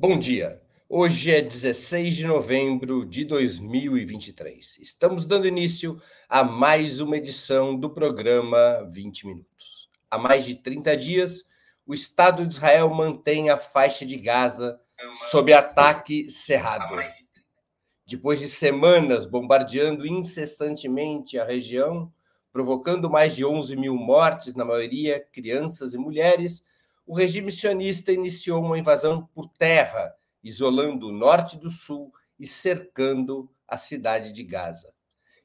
Bom dia. Hoje é 16 de novembro de 2023. Estamos dando início a mais uma edição do programa 20 Minutos. Há mais de 30 dias, o Estado de Israel mantém a faixa de Gaza sob ataque cerrado. Depois de semanas bombardeando incessantemente a região, provocando mais de 11 mil mortes, na maioria crianças e mulheres, o regime sionista iniciou uma invasão por terra, isolando o norte do sul e cercando a cidade de Gaza.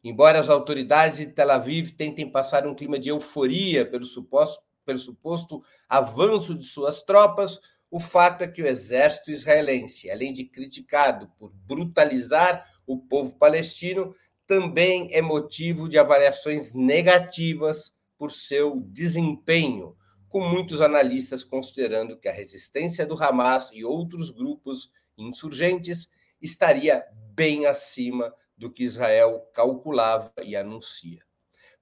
Embora as autoridades de Tel Aviv tentem passar um clima de euforia pelo suposto, pelo suposto avanço de suas tropas, o fato é que o exército israelense, além de criticado por brutalizar o povo palestino, também é motivo de avaliações negativas por seu desempenho com muitos analistas considerando que a resistência do Hamas e outros grupos insurgentes estaria bem acima do que Israel calculava e anuncia.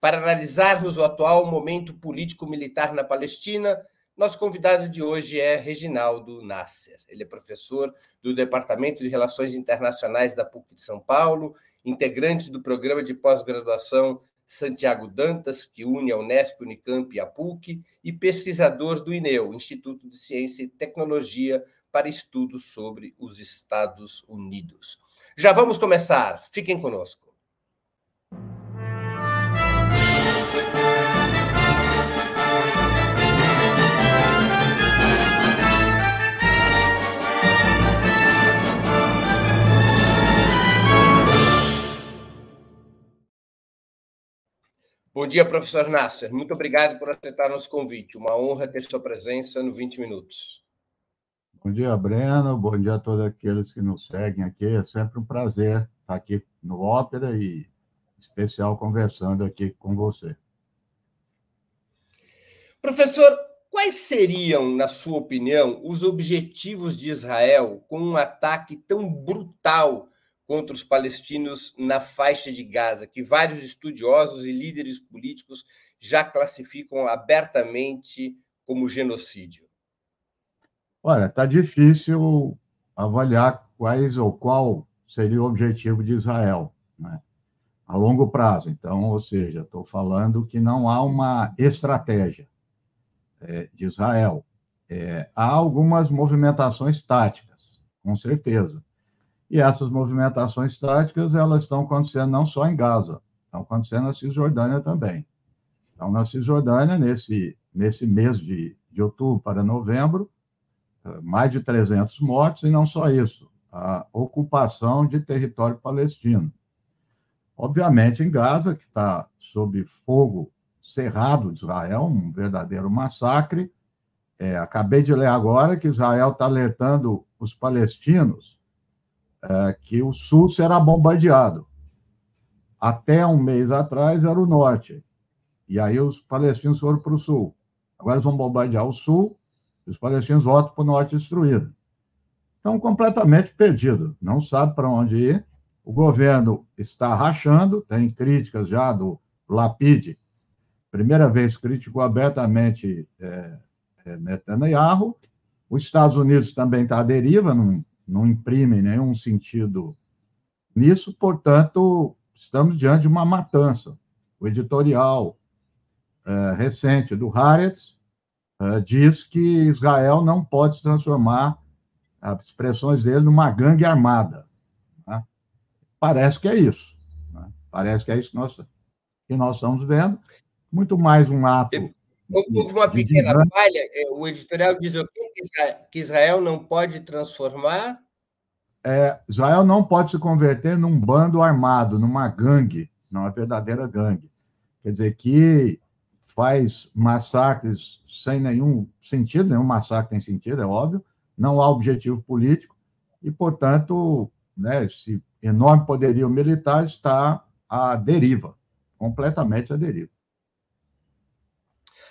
Para analisarmos o atual momento político-militar na Palestina, nosso convidado de hoje é Reginaldo Nasser. Ele é professor do Departamento de Relações Internacionais da PUC de São Paulo, integrante do programa de pós-graduação Santiago Dantas, que une a Unesp, Unicamp e a PUC, e pesquisador do INEU, Instituto de Ciência e Tecnologia para Estudos sobre os Estados Unidos. Já vamos começar, fiquem conosco. Bom dia, professor Nasser. Muito obrigado por aceitar nosso convite. Uma honra ter sua presença no 20 Minutos. Bom dia, Breno. Bom dia a todos aqueles que nos seguem aqui. É sempre um prazer estar aqui no Ópera e, especial, conversando aqui com você. Professor, quais seriam, na sua opinião, os objetivos de Israel com um ataque tão brutal contra os palestinos na faixa de Gaza, que vários estudiosos e líderes políticos já classificam abertamente como genocídio? Olha, está difícil avaliar quais ou qual seria o objetivo de Israel né? a longo prazo. Então, ou seja, estou falando que não há uma estratégia é, de Israel. É, há algumas movimentações táticas, com certeza. E essas movimentações táticas, elas estão acontecendo não só em Gaza, estão acontecendo na Cisjordânia também. Então, na Cisjordânia, nesse, nesse mês de, de outubro para novembro, eh, mais de 300 mortos, e não só isso, a ocupação de território palestino. Obviamente, em Gaza, que está sob fogo cerrado de Israel, um verdadeiro massacre. É, acabei de ler agora que Israel está alertando os palestinos é, que o sul será bombardeado. Até um mês atrás era o norte. E aí os palestinos foram para o sul. Agora eles vão bombardear o sul e os palestinos voltam para o norte destruído. Estão completamente perdidos, não sabe para onde ir. O governo está rachando, tem críticas já do Lapid, primeira vez criticou abertamente é, é, Netanyahu. Os Estados Unidos também está à deriva, não não imprime nenhum sentido nisso, portanto, estamos diante de uma matança. O editorial é, recente do Haaretz é, diz que Israel não pode se transformar, as expressões dele, numa gangue armada. Né? Parece que é isso. Né? Parece que é isso que nós, que nós estamos vendo. Muito mais um ato. Houve uma pequena falha. O editorial diz o quê? que Israel não pode transformar? É, Israel não pode se converter num bando armado, numa gangue, numa verdadeira gangue. Quer dizer, que faz massacres sem nenhum sentido, nenhum massacre tem sentido, é óbvio, não há objetivo político, e, portanto, né, esse enorme poderio militar está à deriva, completamente à deriva.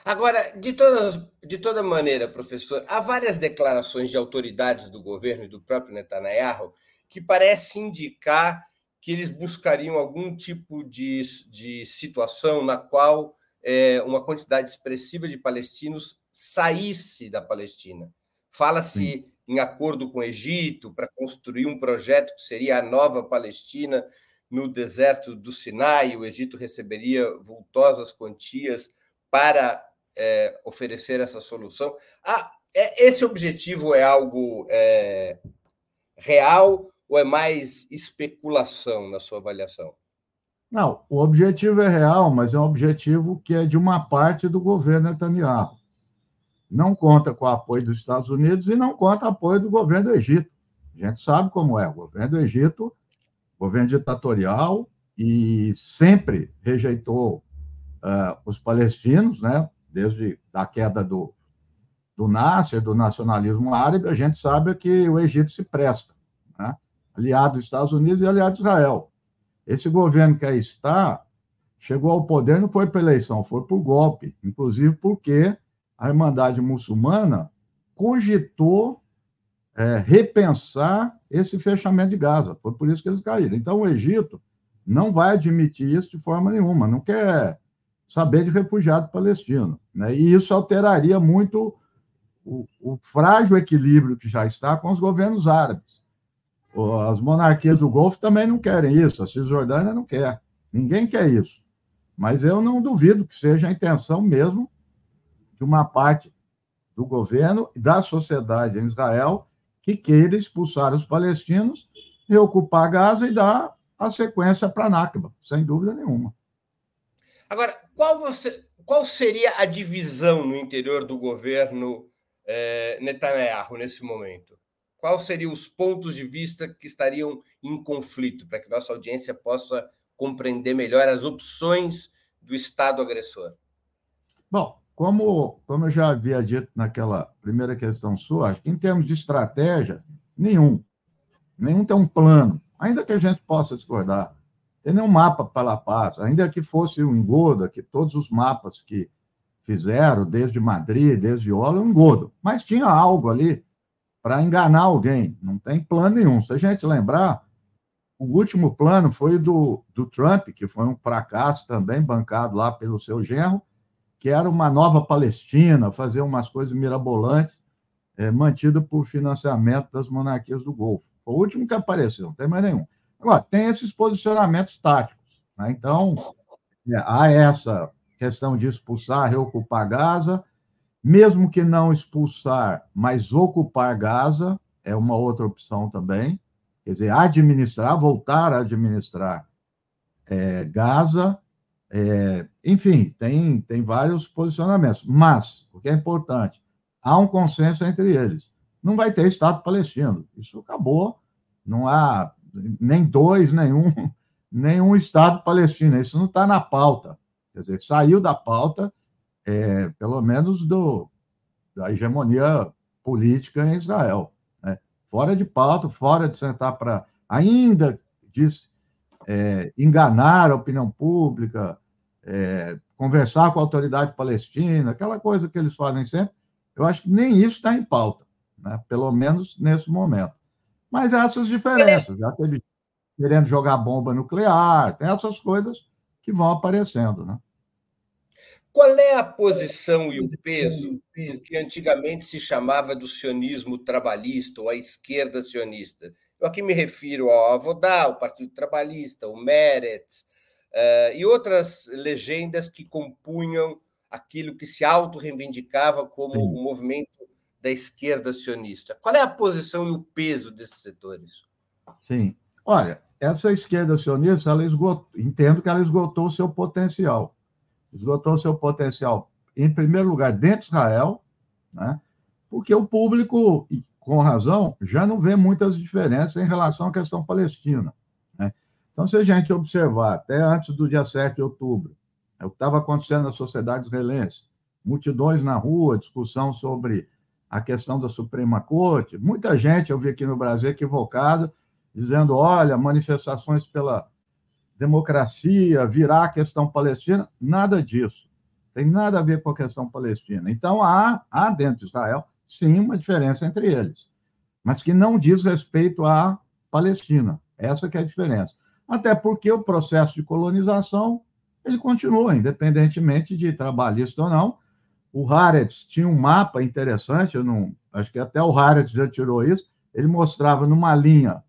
Agora, de, todas, de toda maneira, professor, há várias declarações de autoridades do governo e do próprio Netanyahu que parecem indicar que eles buscariam algum tipo de, de situação na qual é, uma quantidade expressiva de palestinos saísse da Palestina. Fala-se em acordo com o Egito para construir um projeto que seria a nova Palestina no deserto do Sinai. O Egito receberia vultosas quantias para é, oferecer essa solução. Ah, é, esse objetivo é algo é, real ou é mais especulação na sua avaliação? Não, o objetivo é real, mas é um objetivo que é de uma parte do governo Netanyahu. Não conta com o apoio dos Estados Unidos e não conta com o apoio do governo do Egito. A gente sabe como é. O governo do Egito, governo ditatorial, e sempre rejeitou uh, os palestinos, né? Desde a queda do, do Nasser, do nacionalismo árabe, a gente sabe que o Egito se presta, né? aliado dos Estados Unidos e aliado de Israel. Esse governo que aí está chegou ao poder não foi por eleição, foi por golpe, inclusive porque a Irmandade Muçulmana cogitou é, repensar esse fechamento de Gaza. Foi por isso que eles caíram. Então, o Egito não vai admitir isso de forma nenhuma, não quer saber de refugiado palestino. Né? E isso alteraria muito o, o, frágil equilíbrio que já está com os governos árabes. As monarquias do Golfo também não querem isso, a Cisjordânia não quer. Ninguém quer isso. Mas eu não duvido que seja a intenção mesmo de uma parte do governo e da sociedade em Israel que queira expulsar os palestinos, reocupar Gaza e dar a sequência para a Nakba, sem dúvida nenhuma. Agora, qual, você, qual seria a divisão no interior do governo eh, Netanyahu nesse momento? Quais seriam os pontos de vista que estariam em conflito, para que nossa audiência possa compreender melhor as opções do Estado agressor? Bom, como, como eu já havia dito naquela primeira questão sua, acho que em termos de estratégia, nenhum. Nenhum tem um plano, ainda que a gente possa discordar. Tem nenhum mapa para a paz, ainda que fosse um engodo, que todos os mapas que fizeram, desde Madrid, desde Ola, um engodo. Mas tinha algo ali para enganar alguém, não tem plano nenhum. Se a gente lembrar, o último plano foi do, do Trump, que foi um fracasso também, bancado lá pelo seu genro, que era uma nova Palestina, fazer umas coisas mirabolantes, é, mantido por financiamento das monarquias do Golfo. Foi o último que apareceu, não tem mais nenhum. Agora, tem esses posicionamentos táticos. Né? Então, é, há essa questão de expulsar, reocupar Gaza, mesmo que não expulsar, mas ocupar Gaza, é uma outra opção também. Quer dizer, administrar, voltar a administrar é, Gaza. É, enfim, tem, tem vários posicionamentos. Mas, o que é importante, há um consenso entre eles. Não vai ter Estado palestino. Isso acabou. Não há nem dois, nenhum, nenhum Estado palestino. Isso não está na pauta. Quer dizer, saiu da pauta, é, pelo menos do, da hegemonia política em Israel. Né? Fora de pauta, fora de sentar para. Ainda diz, é, enganar a opinião pública, é, conversar com a autoridade palestina, aquela coisa que eles fazem sempre. Eu acho que nem isso está em pauta, né? pelo menos nesse momento. Mas essas diferenças, já teve querendo jogar bomba nuclear, tem essas coisas que vão aparecendo, né? Qual é a posição e o peso do que antigamente se chamava do sionismo trabalhista ou a esquerda sionista? Eu aqui me refiro ao Avodá, o Partido Trabalhista, o Meretz uh, e outras legendas que compunham aquilo que se auto-reivindicava como o um movimento da esquerda sionista. Qual é a posição e o peso desses setores? Sim. Olha, essa esquerda sionista, ela esgotou, entendo que ela esgotou o seu potencial. Esgotou o seu potencial, em primeiro lugar, dentro de Israel, né? porque o público, com razão, já não vê muitas diferenças em relação à questão palestina. Né? Então, se a gente observar, até antes do dia 7 de outubro, é o que estava acontecendo na sociedade israelense, multidões na rua, discussão sobre a questão da Suprema Corte. Muita gente, eu vi aqui no Brasil, equivocada, dizendo: olha, manifestações pela democracia, virar a questão palestina. Nada disso. Tem nada a ver com a questão palestina. Então, há, há dentro de Israel, sim, uma diferença entre eles, mas que não diz respeito à Palestina. Essa que é a diferença. Até porque o processo de colonização ele continua, independentemente de trabalhista ou não, o Haaretz tinha um mapa interessante, eu não, acho que até o Haaretz já tirou isso, ele mostrava numa linha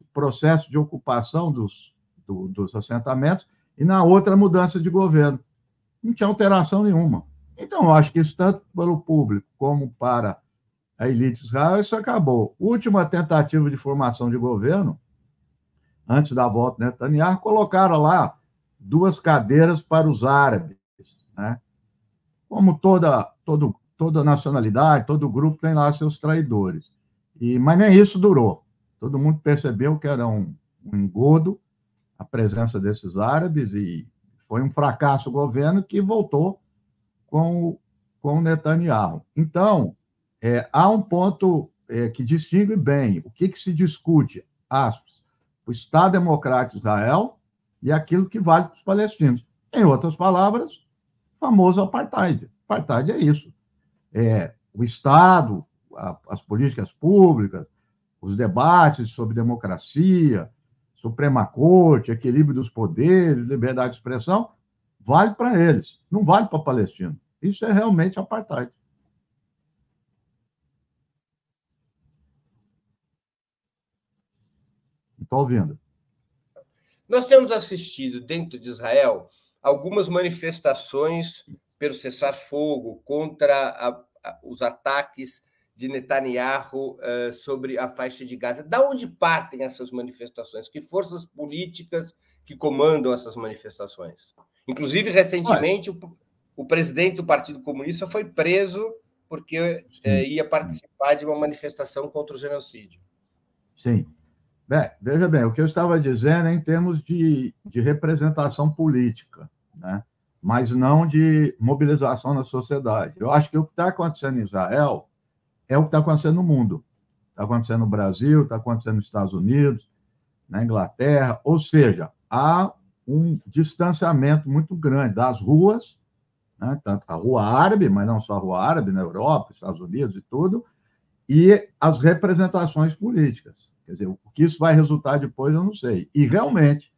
o processo de ocupação dos, do, dos assentamentos e na outra mudança de governo. Não tinha alteração nenhuma. Então, eu acho que isso, tanto pelo público como para a elite Israel, isso acabou. Última tentativa de formação de governo, antes da volta de Netanyahu, colocaram lá duas cadeiras para os árabes. Né? Como toda, todo, toda nacionalidade, todo grupo tem lá seus traidores. E, mas nem isso durou. Todo mundo percebeu que era um, um engodo a presença desses árabes e foi um fracasso o governo que voltou com, com Netanyahu. Então, é, há um ponto é, que distingue bem o que, que se discute, aspas, o Estado Democrático de Israel e aquilo que vale para os palestinos. Em outras palavras, famoso apartheid. Apartheid é isso. É, o Estado, a, as políticas públicas, os debates sobre democracia, Suprema Corte, equilíbrio dos poderes, liberdade de expressão, vale para eles, não vale para Palestina. Isso é realmente apartheid. Estou ouvindo. Nós temos assistido dentro de Israel algumas manifestações pelo cessar-fogo contra a, a, os ataques de Netanyahu uh, sobre a faixa de Gaza. Da onde partem essas manifestações? Que forças políticas que comandam essas manifestações? Inclusive, recentemente, o, o, presidente do Partido Comunista foi preso porque uh, ia participar de uma manifestação contra o genocídio. Sim. Bem, veja bem, o que eu estava dizendo é em termos de, de representação política, né? mas não de mobilização na sociedade. Eu acho que o que está acontecendo em Israel é o que está acontecendo no mundo. Está acontecendo no Brasil, está acontecendo nos Estados Unidos, na Inglaterra, ou seja, há um distanciamento muito grande das ruas, né, tanto a rua árabe, mas não só a rua árabe, na Europa, Estados Unidos e tudo, e as representações políticas. Quer dizer, o que isso vai resultar depois, eu não sei. E realmente,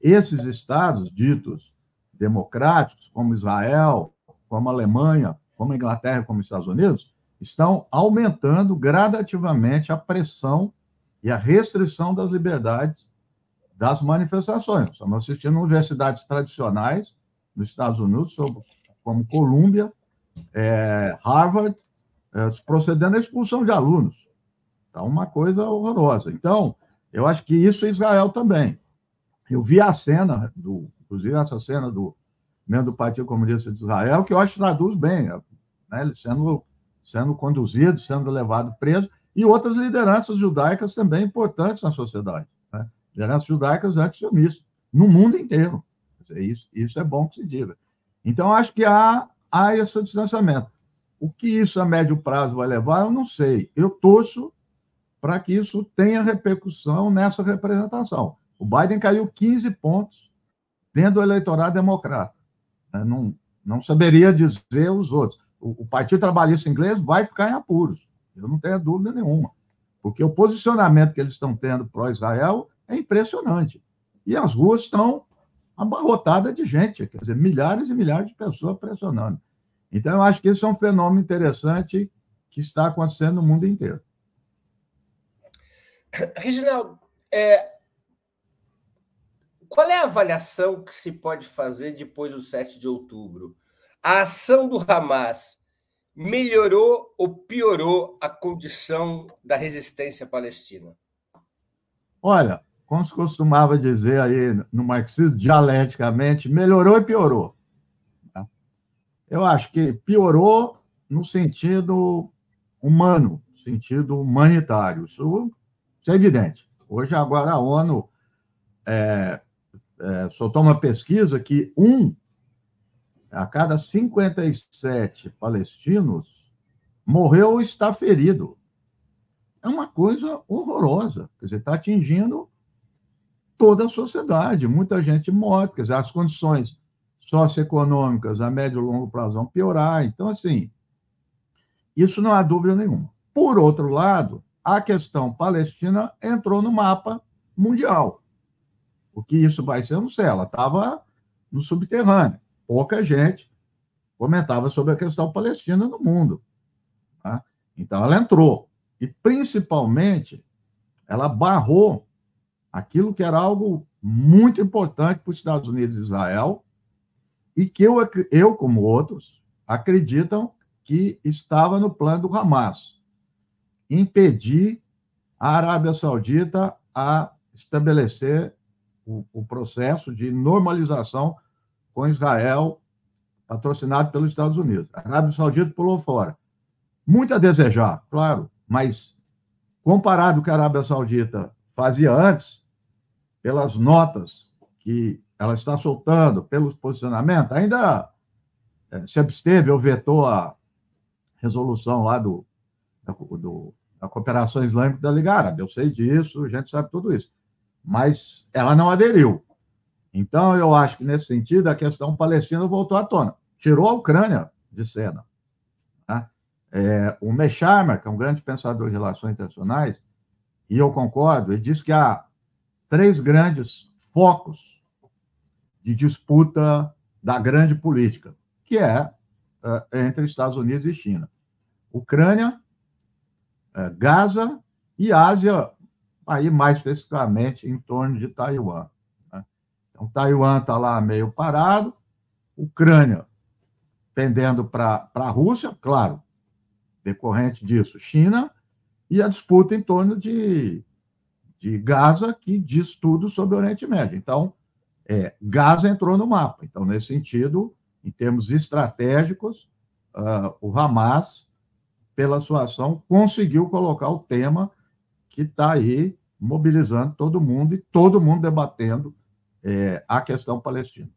esses estados ditos democráticos, como Israel, como Alemanha, como Inglaterra, como os Estados Unidos, estão aumentando gradativamente a pressão e a restrição das liberdades das manifestações. Estamos assistindo universidades tradicionais nos Estados Unidos, como Columbia, é, Harvard, é, procedendo à expulsão de alunos. Está uma coisa horrorosa. Então, eu acho que isso é Israel também. Eu vi a cena, do, inclusive essa cena do membro do Partido Comunista de Israel, que eu acho que traduz bem, né, sendo sendo conduzido, sendo levado preso, e outras lideranças judaicas também importantes na sociedade. Né? Lideranças judaicas anti-sionistas, no mundo inteiro. Isso, isso é bom que se diga. Então, acho que há, há esse distanciamento. O que isso a médio prazo vai levar, eu não sei. Eu torço para que isso tenha repercussão nessa representação. O Biden caiu 15 pontos dentro do eleitorado democrata. Né? Não, não saberia dizer os outros o, o Partido Trabalhista Inglês vai ficar em apuros. Eu não tenho dúvida nenhuma. Porque o posicionamento que eles estão tendo pró-Israel é impressionante. E as ruas estão abarrotadas de gente, quer dizer, milhares e milhares de pessoas pressionando. Então, eu acho que isso é um fenômeno interessante que está acontecendo no mundo inteiro. Reginaldo, é, qual é a avaliação que se pode fazer depois do 7 de outubro? a ação do Hamas melhorou ou piorou a condição da resistência palestina? Olha, como se costumava dizer aí no marxismo, dialeticamente, melhorou e piorou. Tá? Eu acho que piorou no sentido humano, sentido humanitário. Isso, isso é evidente. Hoje, agora, a ONU é, é, soltou uma pesquisa que um a cada 57 palestinos, morreu ou está ferido. É uma coisa horrorosa. Quer dizer, está atingindo toda a sociedade. Muita gente morta. Quer dizer, as condições socioeconômicas a médio e longo prazo vão piorar. Então, assim, isso não há dúvida nenhuma. Por outro lado, a questão palestina entrou no mapa mundial. O que isso vai ser, eu não sei. Ela estava no subterrâneo pouca gente comentava sobre a questão palestina no mundo. Tá? Então, ela entrou. E, principalmente, ela barrou aquilo que era algo muito importante para os Estados Unidos e Israel, e que eu, eu, como outros, acreditam que estava no plano do Hamas impedir a Arábia Saudita a estabelecer o, o processo de normalização com Israel, patrocinado pelos Estados Unidos. A Arábia Saudita pulou fora. Muito a desejar, claro, mas comparado com o que a Arábia Saudita fazia antes, pelas notas que ela está soltando, pelos posicionamentos, ainda eh, se absteve ou vetou a resolução lá do, do, da cooperação islâmica da Liga Árabe. Eu sei disso, a gente sabe tudo isso. Mas ela não aderiu. Então, eu acho que, nesse sentido, a questão palestina voltou à tona. Tirou a Ucrânia de cena. Né? É, o Mesheimer, que é um grande pensador de relações internacionais, e eu concordo, ele diz que há três grandes focos de disputa da grande política, que é, é entre Estados Unidos e China. Ucrânia, Gaza e Ásia, aí mais especificamente em torno de Taiwan. Né? Então, Taiwan está lá meio parado, Ucrânia pendendo para a Rússia, claro, decorrente disso, China, e a disputa em torno de, de Gaza, que diz tudo sobre o Oriente Médio. Então, é, Gaza entrou no mapa. Então, nesse sentido, em termos estratégicos, uh, o Hamas pela sua ação, conseguiu colocar o tema que está aí mobilizando todo mundo e todo mundo debatendo é, a questão palestina.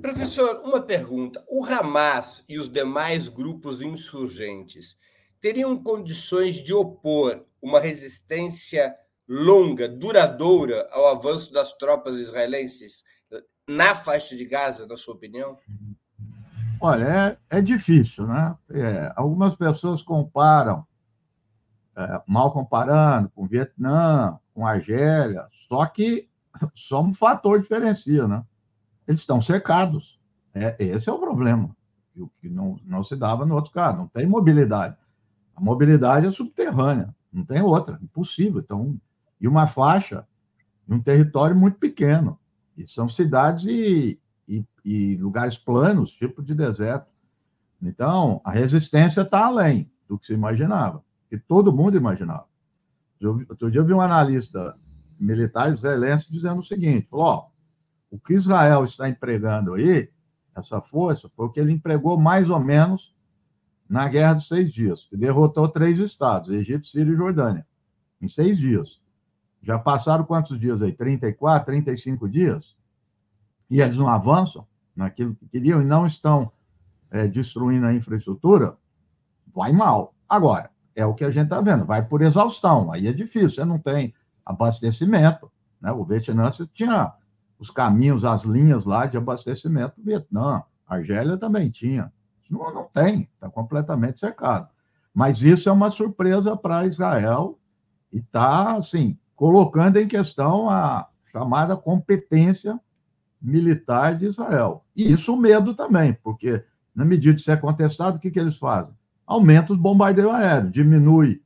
Professor, uma pergunta. O Hamas e os demais grupos insurgentes teriam condições de opor uma resistência longa, duradoura ao avanço das tropas israelenses na faixa de Gaza, na sua opinião? Olha, é, é difícil, né? É, algumas pessoas comparam, é, mal comparando, com Vietnã, com Argélia, só que só um fator diferencia, né? Eles estão cercados. É, esse é o problema, o que não, não se dava no outro caso. Não tem mobilidade. A mobilidade é subterrânea, não tem outra, impossível. Então, e uma faixa, um território muito pequeno. E são cidades e, e, lugares planos, tipo de deserto. Então, a resistência está além do que se imaginava, que todo mundo imaginava. Outro dia eu vi um analista militar israelense dizendo o seguinte: ó, o que Israel está empregando aí, essa força, foi o que ele empregou mais ou menos na Guerra de Seis Dias, que derrotou três estados, Egito, Síria e Jordânia, em seis dias. Já passaram quantos dias aí? 34, 35 dias? e eles não avançam naquilo que queriam e não estão é, destruindo a infraestrutura, vai mal. Agora, é o que a gente está vendo, vai por exaustão, aí é difícil, você não tem abastecimento. Né? O Vietnã tinha os caminhos, as linhas lá de abastecimento do Vietnã, Argélia também tinha. Não, não tem, está completamente cercado. Mas isso é uma surpresa para Israel e está, assim, colocando em questão a chamada competência militar de Israel. E isso o medo também, porque na medida de ser contestado, o que, que eles fazem? Aumenta os bombardeios aéreos, diminui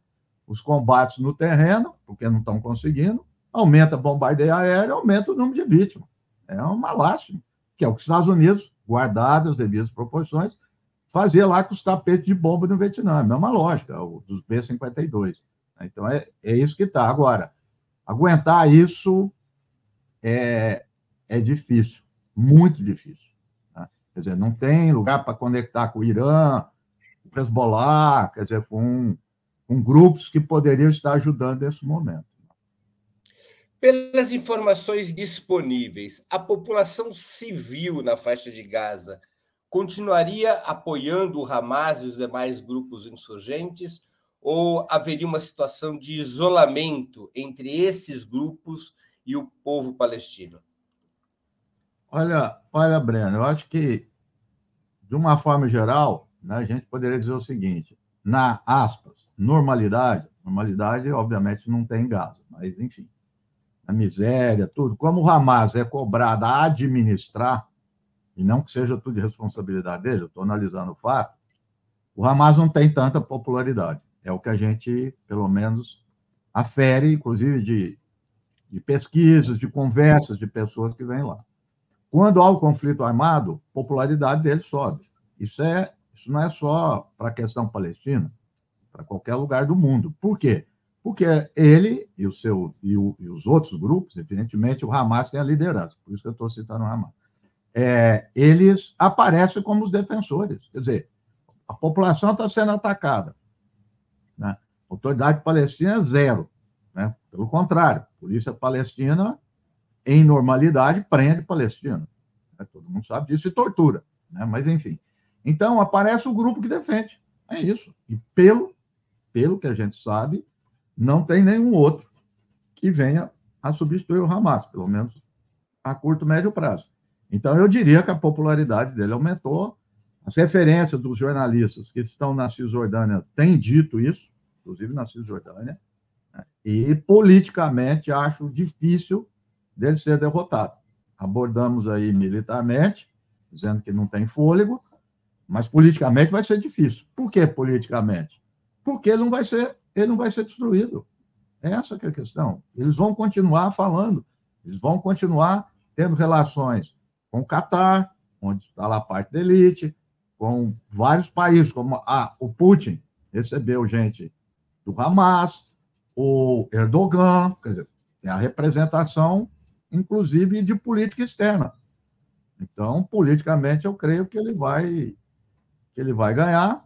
os combates no terreno, porque não estão conseguindo, aumenta bombardeio aéreo, aumenta o número de vítimas. É uma lástima, que é o que os Estados Unidos, guardadas as devidas proporções, fazia lá com os tapetes de bomba no Vietnã. A mesma lógica, dos B-52. Então, é, é isso que está. Agora, aguentar isso é, é difícil, muito difícil. Né? Quer dizer, não tem lugar para conectar com o Irã, com o Hezbollah, quer dizer, com, com grupos que poderiam estar ajudando nesse momento. Pelas informações disponíveis, a população civil na faixa de Gaza continuaria apoiando o Hamas e os demais grupos insurgentes ou haveria uma situação de isolamento entre esses grupos e o povo palestino? Olha, olha, Breno, eu acho que, de uma forma geral, né, a gente poderia dizer o seguinte: na aspas, normalidade, normalidade, obviamente, não tem Gaza, mas enfim, a miséria, tudo. Como o Hamas é cobrado a administrar, e não que seja tudo de responsabilidade dele, eu estou analisando o fato, o Hamas não tem tanta popularidade. É o que a gente, pelo menos, afere, inclusive de, de pesquisas, de conversas de pessoas que vêm lá. Quando há o conflito armado, a popularidade dele sobe. Isso, é, isso não é só para a questão palestina, para qualquer lugar do mundo. Por quê? Porque ele e, o seu, e, o, e os outros grupos, evidentemente, o Hamas tem a liderança, por isso que eu estou citando o Hamas. É, eles aparecem como os defensores. Quer dizer, a população está sendo atacada. Né? Autoridade palestina é zero. Né? Pelo contrário, a polícia palestina, em normalidade, prende palestino. Né? Todo mundo sabe disso e tortura. Né? Mas, enfim. Então, aparece o grupo que defende. É isso. E pelo, pelo que a gente sabe, não tem nenhum outro que venha a substituir o Hamas, pelo menos a curto, médio prazo. Então, eu diria que a popularidade dele aumentou. As referências dos jornalistas que estão na Cisjordânia têm dito isso, inclusive na Cisjordânia, né? e politicamente acho difícil dele ser derrotado. Abordamos aí militarmente, dizendo que não tem fôlego, mas politicamente vai ser difícil. Por que politicamente? Porque ele não vai ser ele não vai ser destruído. Essa que é a questão. Eles vão continuar falando, eles vão continuar tendo relações com o Catar, onde está lá a parte da elite, com vários países, como ah, o Putin recebeu gente do Hamas, o Erdogan, quer dizer, é a representação, inclusive, de política externa. Então, politicamente, eu creio que ele vai que ele vai ganhar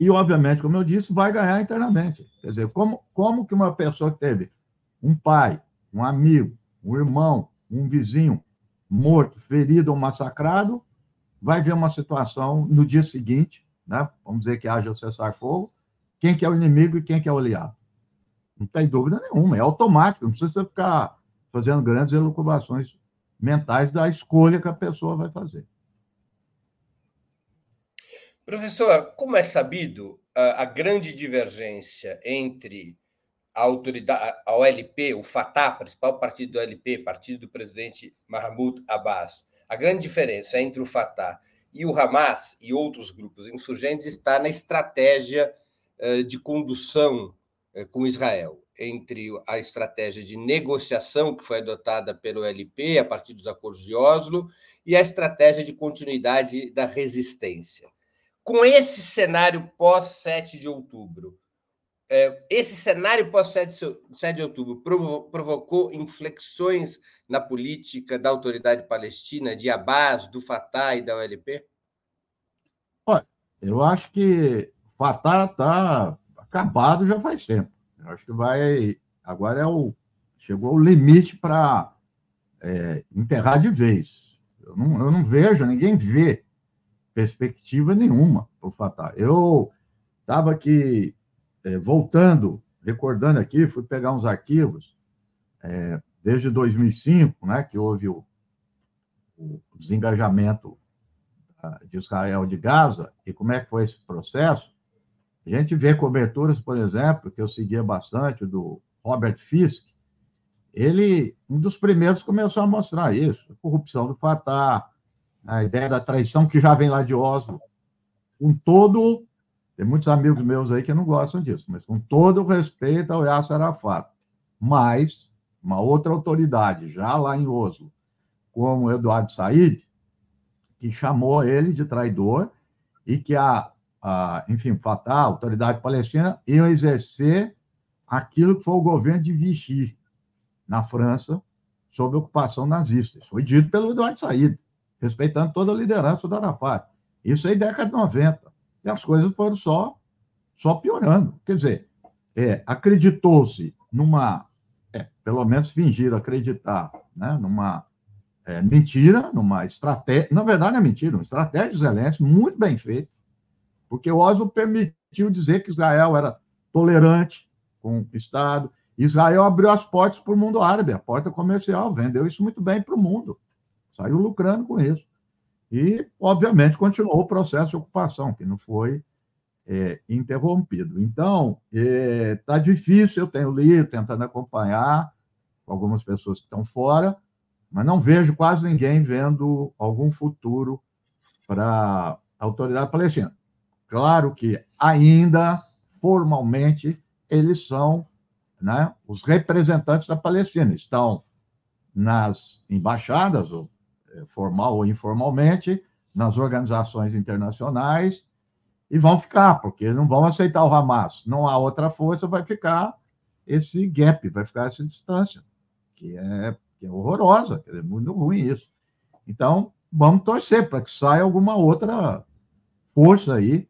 e, obviamente, como eu disse, vai ganhar internamente. Quer dizer, como, como que uma pessoa que teve um pai, um amigo, um irmão, um vizinho morto, ferido ou massacrado, vai ver uma situação no dia seguinte, né? vamos dizer que haja cessar-fogo, quem que é o inimigo e quem que é o aliado. Não tem dúvida nenhuma, é automático, não precisa ficar fazendo grandes elucubrações mentais da escolha que a pessoa vai fazer. Professor, como é sabido, a, grande divergência entre a autoridade, a OLP, o Fatah, principal partido do OLP, partido do presidente Mahmoud Abbas, a grande diferença entre o Fatah e o Hamas e outros grupos insurgentes está na estratégia de condução com Israel, entre a estratégia de negociação que foi adotada pelo LP a partir dos acordos de Oslo e a estratégia de continuidade da resistência com esse cenário pós-7 de outubro, é, esse cenário pós-7 de outubro provocou inflexões na política da autoridade palestina, de Abbas, do Fatah e da OLP? Olha, eu acho que o Fatah está acabado já faz tempo. Eu acho que vai. Agora é o. Chegou o limite para é, enterrar de vez. Eu não, eu não vejo, ninguém vê perspectiva nenhuma para o Fatah. Eu estava aqui é, voltando, recordando aqui, fui pegar uns arquivos é, desde 2005, né, que houve o, o desengajamento de Israel de Gaza, e como é que foi esse processo. A gente vê coberturas, por exemplo, que eu seguia bastante, do Robert Fisk, ele, um dos primeiros, começou a mostrar isso, a corrupção do Fatah, a ideia da traição que já vem lá de Oslo, com todo. Tem muitos amigos meus aí que não gostam disso, mas com todo o respeito ao Yasser Arafat. Mas uma outra autoridade, já lá em Oslo, como Eduardo Said, que chamou ele de traidor e que a, a enfim, Fatah, a autoridade palestina, ia exercer aquilo que foi o governo de Vichy, na França, sob ocupação nazista. Isso foi dito pelo Eduardo Said respeitando toda a liderança do Arafat. Isso aí década de 90. E as coisas foram só, só piorando. Quer dizer, é, acreditou-se numa, é, pelo menos fingiram acreditar, né, numa é, mentira, numa estratégia, na verdade é mentira, uma estratégia de Zelensky muito bem feita, porque Oslo permitiu dizer que Israel era tolerante com o Estado, Israel abriu as portas para o mundo árabe, a porta comercial, vendeu isso muito bem para o mundo saiu lucrando com isso. E, obviamente, continuou o processo de ocupação, que não foi é, interrompido. Então, está é, difícil, eu tenho lido, tentando acompanhar algumas pessoas que estão fora, mas não vejo quase ninguém vendo algum futuro para a autoridade palestina. Claro que ainda, formalmente, eles são né, os representantes da Palestina. Estão nas embaixadas, eh, formal ou informalmente, nas organizações internacionais, e vão ficar, porque não vão aceitar o Hamas. Não há outra força, vai ficar esse gap, vai ficar essa distância, que é, que é horrorosa, é muito ruim isso. Então, vamos torcer para que saia alguma outra força aí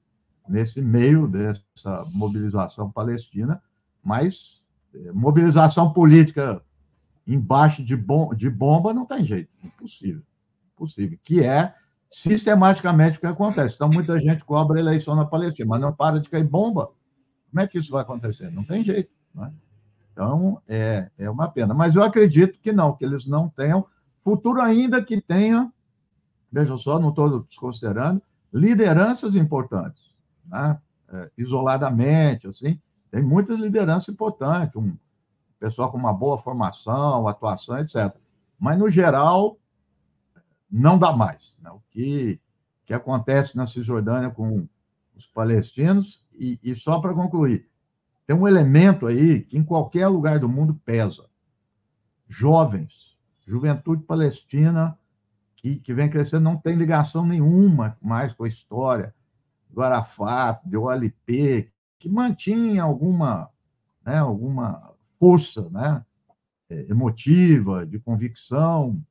nesse meio dessa mobilização palestina, mas é, mobilização política embaixo de, bom, de bomba não tem jeito, impossível, impossível, que é sistematicamente o que acontece. Então, muita gente cobra eleição na Palestina, mas não para de cair bomba. Como é que isso vai acontecer? Não tem jeito. Não é? Então, é, é uma pena. Mas eu acredito que não, que eles não tenham futuro ainda que tenha, vejam só, não estou desconsiderando, lideranças importantes, né? é, isoladamente, assim, tem muitas lideranças importantes, um pessoal com uma boa formação, atuação, etc. Mas, no geral, não dá mais. Né? O que, que acontece na Cisjordânia com os palestinos, e, e só para concluir, tem um elemento aí que em qualquer lugar do mundo pesa. Jovens, juventude palestina que, que vem crescendo, não tem ligação nenhuma mais com a história do Arafat, do OLP, que mantinha alguma, né, alguma força né, é, emotiva, de convicção.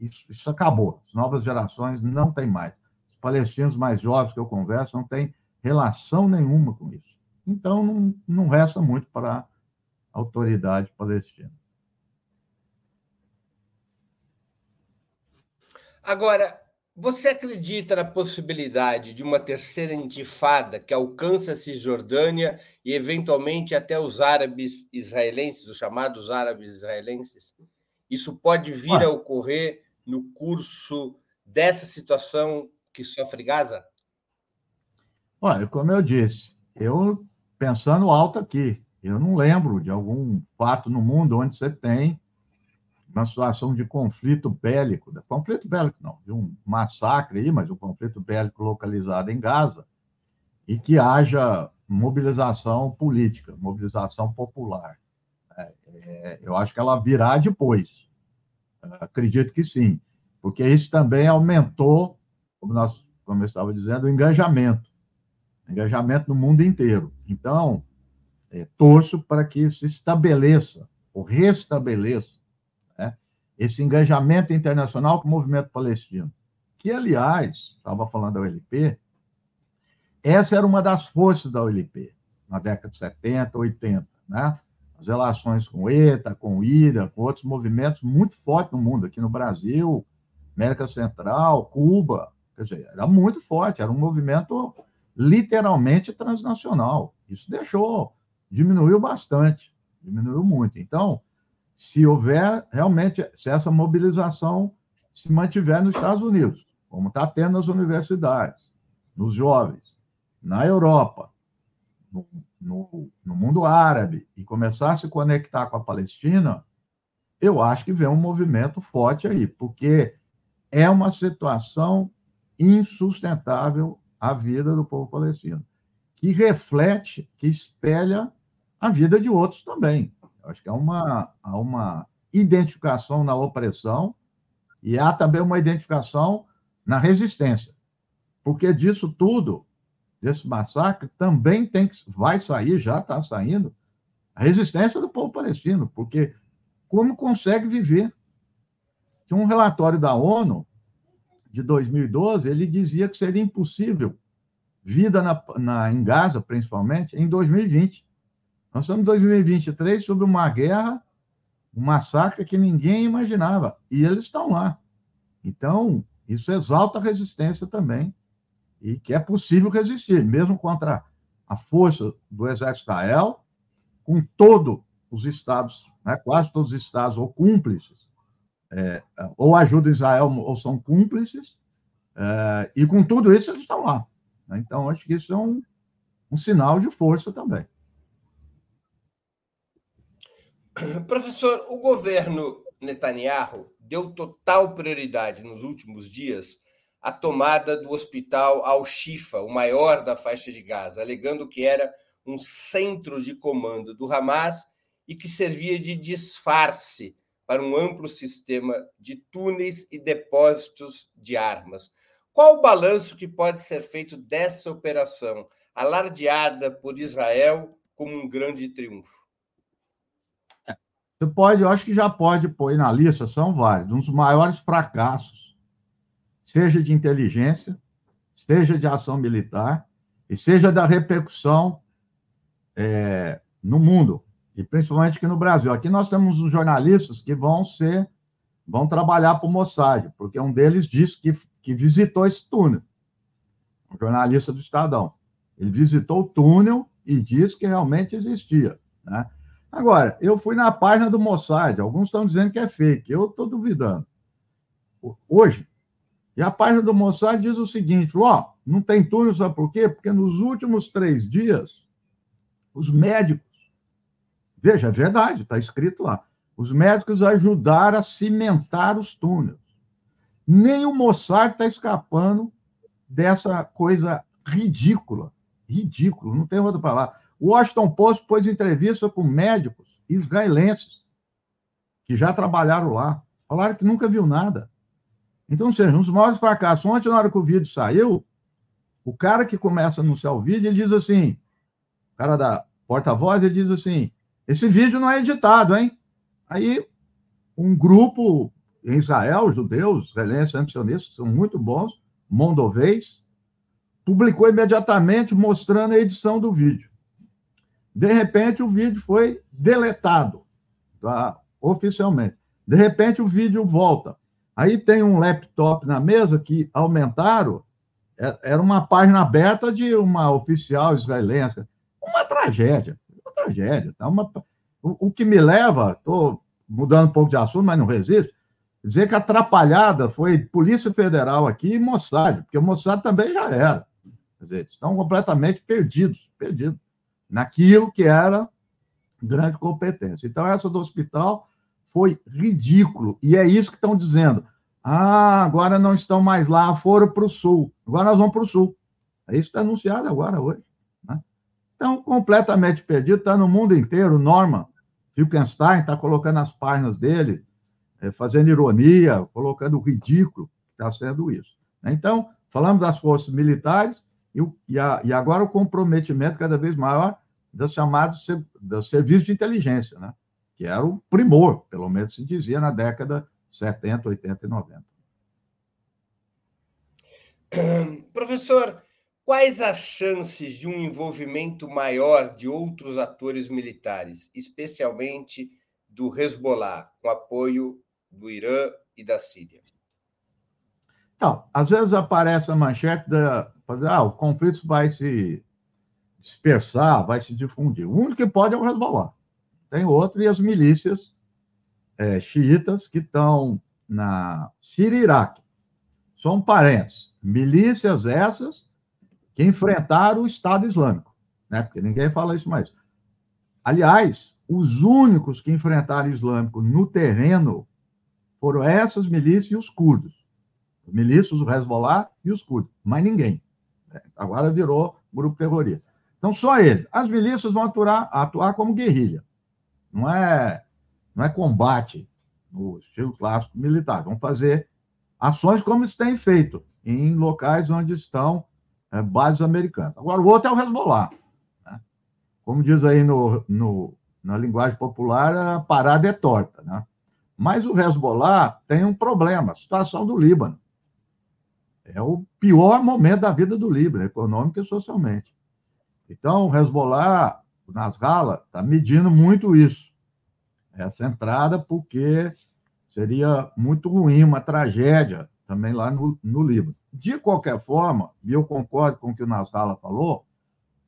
Isso, isso acabou. As novas gerações não têm mais. Os palestinos mais jovens que eu converso não têm relação nenhuma com isso. Então, não, não resta muito para a autoridade palestina. Agora, você acredita na possibilidade de uma terceira intifada que alcance a Cisjordânia e, eventualmente, até os árabes israelenses, os chamados árabes israelenses? Isso pode vir a ocorrer no curso dessa situação que sofre Gaza? Olha, como eu disse, eu pensando alto aqui. Eu não lembro de algum fato no mundo onde você tem uma situação de conflito bélico, conflito bélico não, de um massacre aí, mas um conflito bélico localizado em Gaza, e que haja mobilização política, mobilização popular. É, é, eu acho que ela virá depois. Acredito que sim, porque isso também aumentou, como, nós, como eu estava dizendo, o engajamento engajamento no mundo inteiro. Então, é, torço para que se estabeleça, ou restabeleça, né, esse engajamento internacional com o movimento palestino. Que, aliás, estava falando da OLP, essa era uma das forças da OLP, na década de 70, 80, né? As relações com ETA, com IRA, com outros movimentos muito fortes no mundo, aqui no Brasil, América Central, Cuba, quer dizer, era muito forte, era um movimento literalmente transnacional. Isso deixou, diminuiu bastante, diminuiu muito. Então, se houver realmente, se essa mobilização se mantiver nos Estados Unidos, como está tendo nas universidades, nos jovens, na Europa, no, no, no, mundo árabe, e começar a se conectar com a Palestina, eu acho que vem um movimento forte aí, porque é uma situação insustentável a vida do povo palestino, que reflete, que espelha a vida de outros também. Acho que há uma, há uma identificação na opressão e há também uma identificação na resistência. Porque disso tudo, desse massacre, também tem que, vai sair, já está saindo, a resistência do povo palestino, porque como consegue viver? Tinha um relatório da ONU de 2012, ele dizia que seria impossível vida na, na, em Gaza, principalmente, em 2020. Nós estamos em 2023 sobre uma guerra, um massacre que ninguém imaginava, e eles estão lá. Então, isso exalta a resistência também, e que é possível resistir, mesmo contra a força do exército de Israel, com todos os estados, né, quase todos os estados, ou cúmplices, é, ou ajudam Israel ou são cúmplices, é, e com tudo isso eles estão lá. Né? Então, acho que isso é um, um sinal de força também. Professor, o governo Netanyahu deu total prioridade nos últimos dias a tomada do hospital Al-Shifa, o maior da faixa de Gaza, alegando que era um centro de comando do Hamas e que servia de disfarce para um amplo sistema de túneis e depósitos de armas. Qual o balanço que pode ser feito dessa operação, alardeada por Israel como um grande triunfo? Você pode, eu acho que já pode pôr na lista, são vários, um dos maiores fracassos, seja de inteligência, seja de ação militar, e seja da repercussão é, no mundo e principalmente aqui no Brasil. Aqui nós temos os jornalistas que vão ser, vão trabalhar para o Mossad, porque um deles disse que, que visitou esse túnel, um jornalista do Estadão. Ele visitou o túnel e disse que realmente existia. Né? Agora, eu fui na página do Mossad, alguns estão dizendo que é fake, eu estou duvidando. Hoje, e a página do Mossad diz o seguinte: ó, não tem túnel, sabe por quê? Porque nos últimos três dias, os médicos Veja, é verdade, está escrito lá. Os médicos ajudaram a cimentar os túneis. Nem o Mossad está escapando dessa coisa ridícula. Ridículo, não tem outra palavra. O Washington Post pôs entrevista com médicos israelenses que já trabalharam lá. Falaram que nunca viu nada. Então, ou seja, um dos maiores fracassos. Ontem, na hora que o vídeo saiu, o cara que começa a anunciar o vídeo, ele diz assim, o cara da porta-voz, ele diz assim, esse vídeo não é editado, hein? Aí, um grupo em Israel, judeus, israelenses, antisionistas, são muito bons, Mondovês, publicou imediatamente mostrando a edição do vídeo. De repente, o vídeo foi deletado tá? oficialmente. De repente, o vídeo volta. Aí tem um laptop na mesa que aumentaram, é, era uma página aberta de uma oficial israelense. Uma tragédia tragédia. Tá? Uma, o, o que me leva, estou mudando um pouco de assunto, mas não resisto, dizer que atrapalhada foi Polícia Federal aqui e Mossad, porque o Mossad também já era. Quer dizer, estão completamente perdidos, perdidos naquilo que era grande competência. Então, essa do hospital foi ridículo. E é isso que estão dizendo. Ah, agora não estão mais lá, foram para o sul. Agora nós vamos para o sul. É isso que está anunciado agora, hoje. Então, completamente perdido, está no mundo inteiro. Norman Wittgenstein está colocando as páginas dele, é, fazendo ironia, colocando o ridículo que está sendo isso. Né? Então, falamos das forças militares e, a, e, agora o comprometimento cada vez maior dos chamados dos serviços de inteligência, né? que era o primor, pelo menos se dizia na década 70, 80 e 90. Professor, Quais as chances de um envolvimento maior de outros atores militares, especialmente do Hezbollah, com apoio do Irã e da Síria? Não, às vezes aparece a manchete da. Ah, o conflito vai se dispersar, vai se difundir. O único que pode é o Hezbollah. Tem outro, e as milícias é, xiitas que estão na Síria e Iraque. São parentes. Milícias essas que enfrentaram o Estado Islâmico, né? Porque ninguém fala isso mais. Aliás, os únicos que enfrentaram o Islâmico no terreno foram essas milícias e os curdos. Os milícias, o Hezbollah e os curdos, mas ninguém. Agora virou grupo terrorista. Então, só eles. As milícias vão atuar, atuar como guerrilha. Não é, não é combate no estilo clássico militar. Vão fazer ações como eles têm feito em locais onde estão é, bases americanas. Agora, o outro é o Hezbollah. Né? Como diz aí no, no, na linguagem popular, a parada é torta. Né? Mas o Hezbollah tem um problema, a situação do Líbano. É o pior momento da vida do Líbano, econômica e socialmente. Então, o Hezbollah, nas Nasrallah, está medindo muito isso. Essa entrada, porque seria muito ruim, uma tragédia também lá no, no Líbano. De qualquer forma, e eu concordo com o que o Nasrallah falou,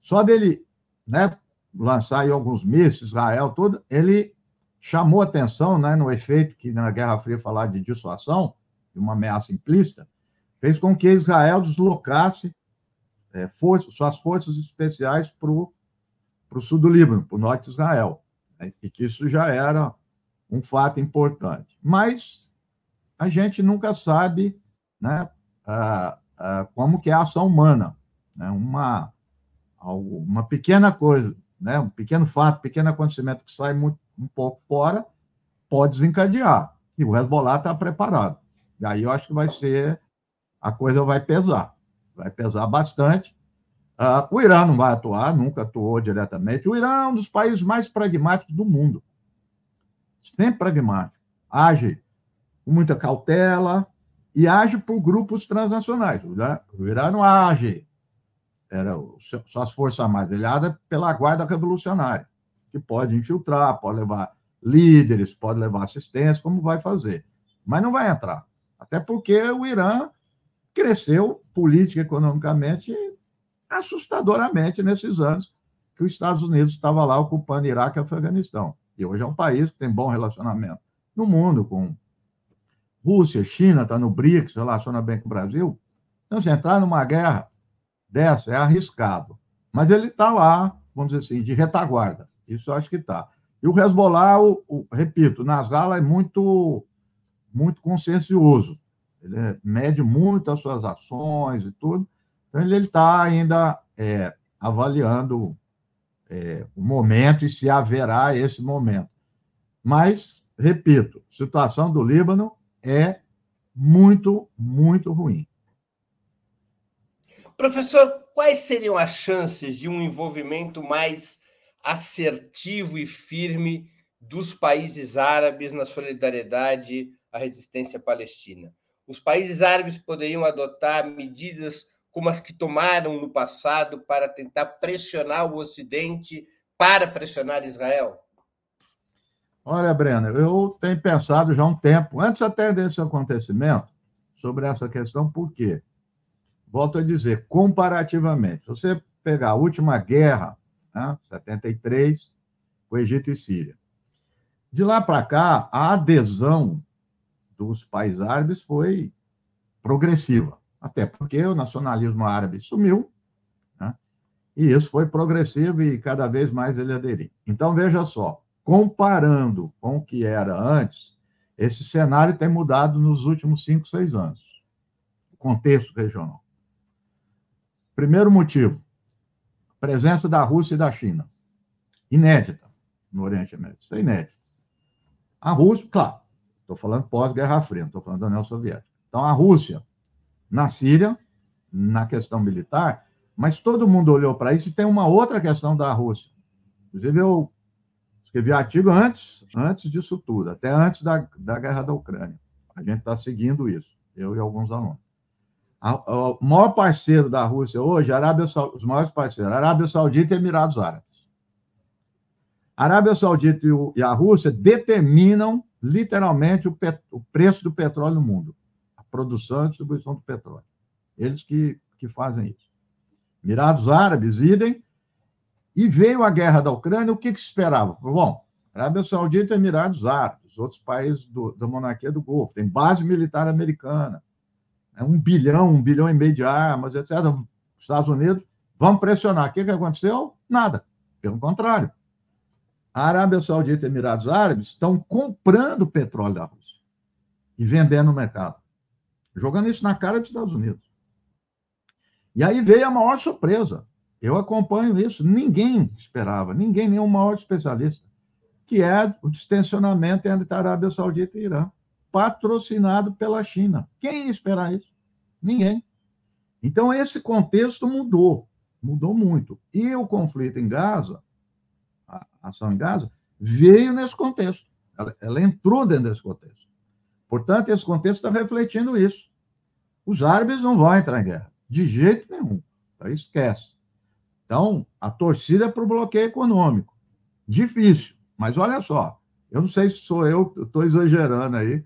só dele né, lançar aí alguns mísseis, Israel, tudo, ele chamou atenção né, no efeito que na Guerra Fria falar de dissuasão, de uma ameaça implícita, fez com que Israel deslocasse é, suas forças especiais para o sul do Líbano, para o norte de Israel, né, e que isso já era um fato importante. Mas a gente nunca sabe né, ah, ah, como que é a ação humana, né? uma, uma pequena coisa, né? um pequeno fato, pequeno acontecimento que sai muito, um pouco fora, pode desencadear. E o Hezbollah está preparado. E aí eu acho que vai ser, a coisa vai pesar, vai pesar bastante. Uh, o Irã não vai atuar, nunca atuou diretamente. O Irã é um dos países mais pragmáticos do mundo. Sempre pragmático. Age com muita cautela e age por grupos transnacionais. O Irã, o Irã não age, era só as forças armadas, ele pela guarda revolucionária, que pode infiltrar, pode levar líderes, pode levar assistência, como vai fazer. Mas não vai entrar. Até porque o Irã cresceu política economicamente assustadoramente nesses anos que os Estados Unidos estava lá ocupando Iraque e Afeganistão. E hoje é um país que tem bom relacionamento no mundo com Rússia, China, está no BRICS, relaciona bem com o Brasil. Então, se entrar numa guerra dessa é arriscado. Mas ele está lá, vamos dizer assim, de retaguarda. Isso eu acho que está. E o Hezbollah, o, o, repito, Nasrallah é muito, muito consciencioso. Ele mede muito as suas ações e tudo. Então, ele está ainda é, avaliando é, o momento e se haverá esse momento. Mas, repito, a situação do Líbano é muito, muito ruim. Professor, quais seriam as chances de um envolvimento mais assertivo e firme dos países árabes na solidariedade à resistência palestina? Os países árabes poderiam adotar medidas como as que tomaram no passado para tentar pressionar o Ocidente para pressionar Israel? Olha, Breno, eu tenho pensado já há um tempo, antes até desse acontecimento, sobre essa questão, por quê? Volto a dizer, comparativamente, você pegar a última guerra, né, 73, o Egito e Síria, de lá para cá, a adesão dos países árabes foi progressiva. Até porque o nacionalismo árabe sumiu, né? e isso foi progressivo e cada vez mais ele aderiu. Então, veja só, comparando com o que era antes, esse cenário tem mudado nos últimos cinco, seis anos. O contexto regional. Primeiro motivo, presença da Rússia e da China. Inédita no Oriente Médio. Isso é inédito. A Rússia, claro, estou falando pós-Guerra Fria, estou falando da União Soviética. Então, a Rússia na Síria, na questão militar, mas todo mundo olhou para isso e tem uma outra questão da Rússia. Inclusive, eu escrevi artigo antes, antes disso tudo, até antes da, da guerra da Ucrânia. A gente está seguindo isso, eu e alguns alunos. o maior parceiro da Rússia hoje, Arábia, os maiores parceiros, Arábia Saudita e Emirados Árabes. A Arábia Saudita e, e a Rússia determinam literalmente o, pet, o preço do petróleo no mundo produção e distribuição do petróleo. Eles que, que fazem isso. Mirados Árabes, idem. E veio a guerra da Ucrânia, o que, que esperava? Bom, Arábia Saudita Emirados Árabes, outros países do, da monarquia do Golfo, tem base militar americana, né? um bilhão, um bilhão e meio de armas, etc. Estados Unidos, vamos pressionar. O que, que aconteceu? Nada. Pelo contrário. A Arábia Saudita e Emirados Árabes estão comprando petróleo da Rússia e vendendo no mercado jogando isso na cara dos Estados Unidos. E aí veio a maior surpresa. Eu acompanho isso. Ninguém esperava, ninguém, nenhum maior especialista, que é o distensionamento entre a Arábia Saudita e Irã, patrocinado pela China. Quem ia esperar isso? Ninguém. Então, esse contexto mudou, mudou muito. E o conflito em Gaza, ação em Gaza, veio nesse contexto. Ela, ela entrou dentro desse contexto. Portanto, esse contexto está refletindo isso. Os árabes não vão entrar em guerra, de jeito nenhum. Então, esquece. Então, a torcida é para o bloqueio econômico. Difícil, mas olha só, eu não sei se sou eu, estou exagerando aí,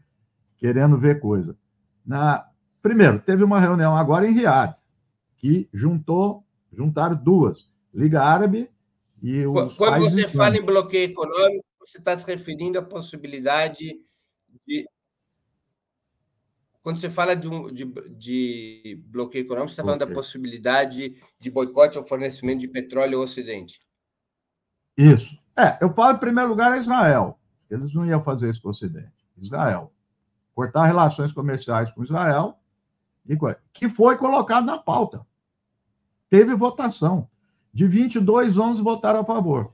querendo ver coisa. Na, primeiro, teve uma reunião agora em Riad, que juntou, juntaram duas, Liga Árabe e os Quando você fala em bloqueio econômico, você está se referindo à possibilidade de quando você fala de, um, de, de bloqueio econômico, você está falando okay. da possibilidade de boicote ao fornecimento de petróleo ao Ocidente. Isso. É, eu falo em primeiro lugar a Israel. Eles não iam fazer isso com o Ocidente. Israel. Cortar relações comerciais com Israel que foi colocado na pauta. Teve votação. De 22, 11 votaram a favor.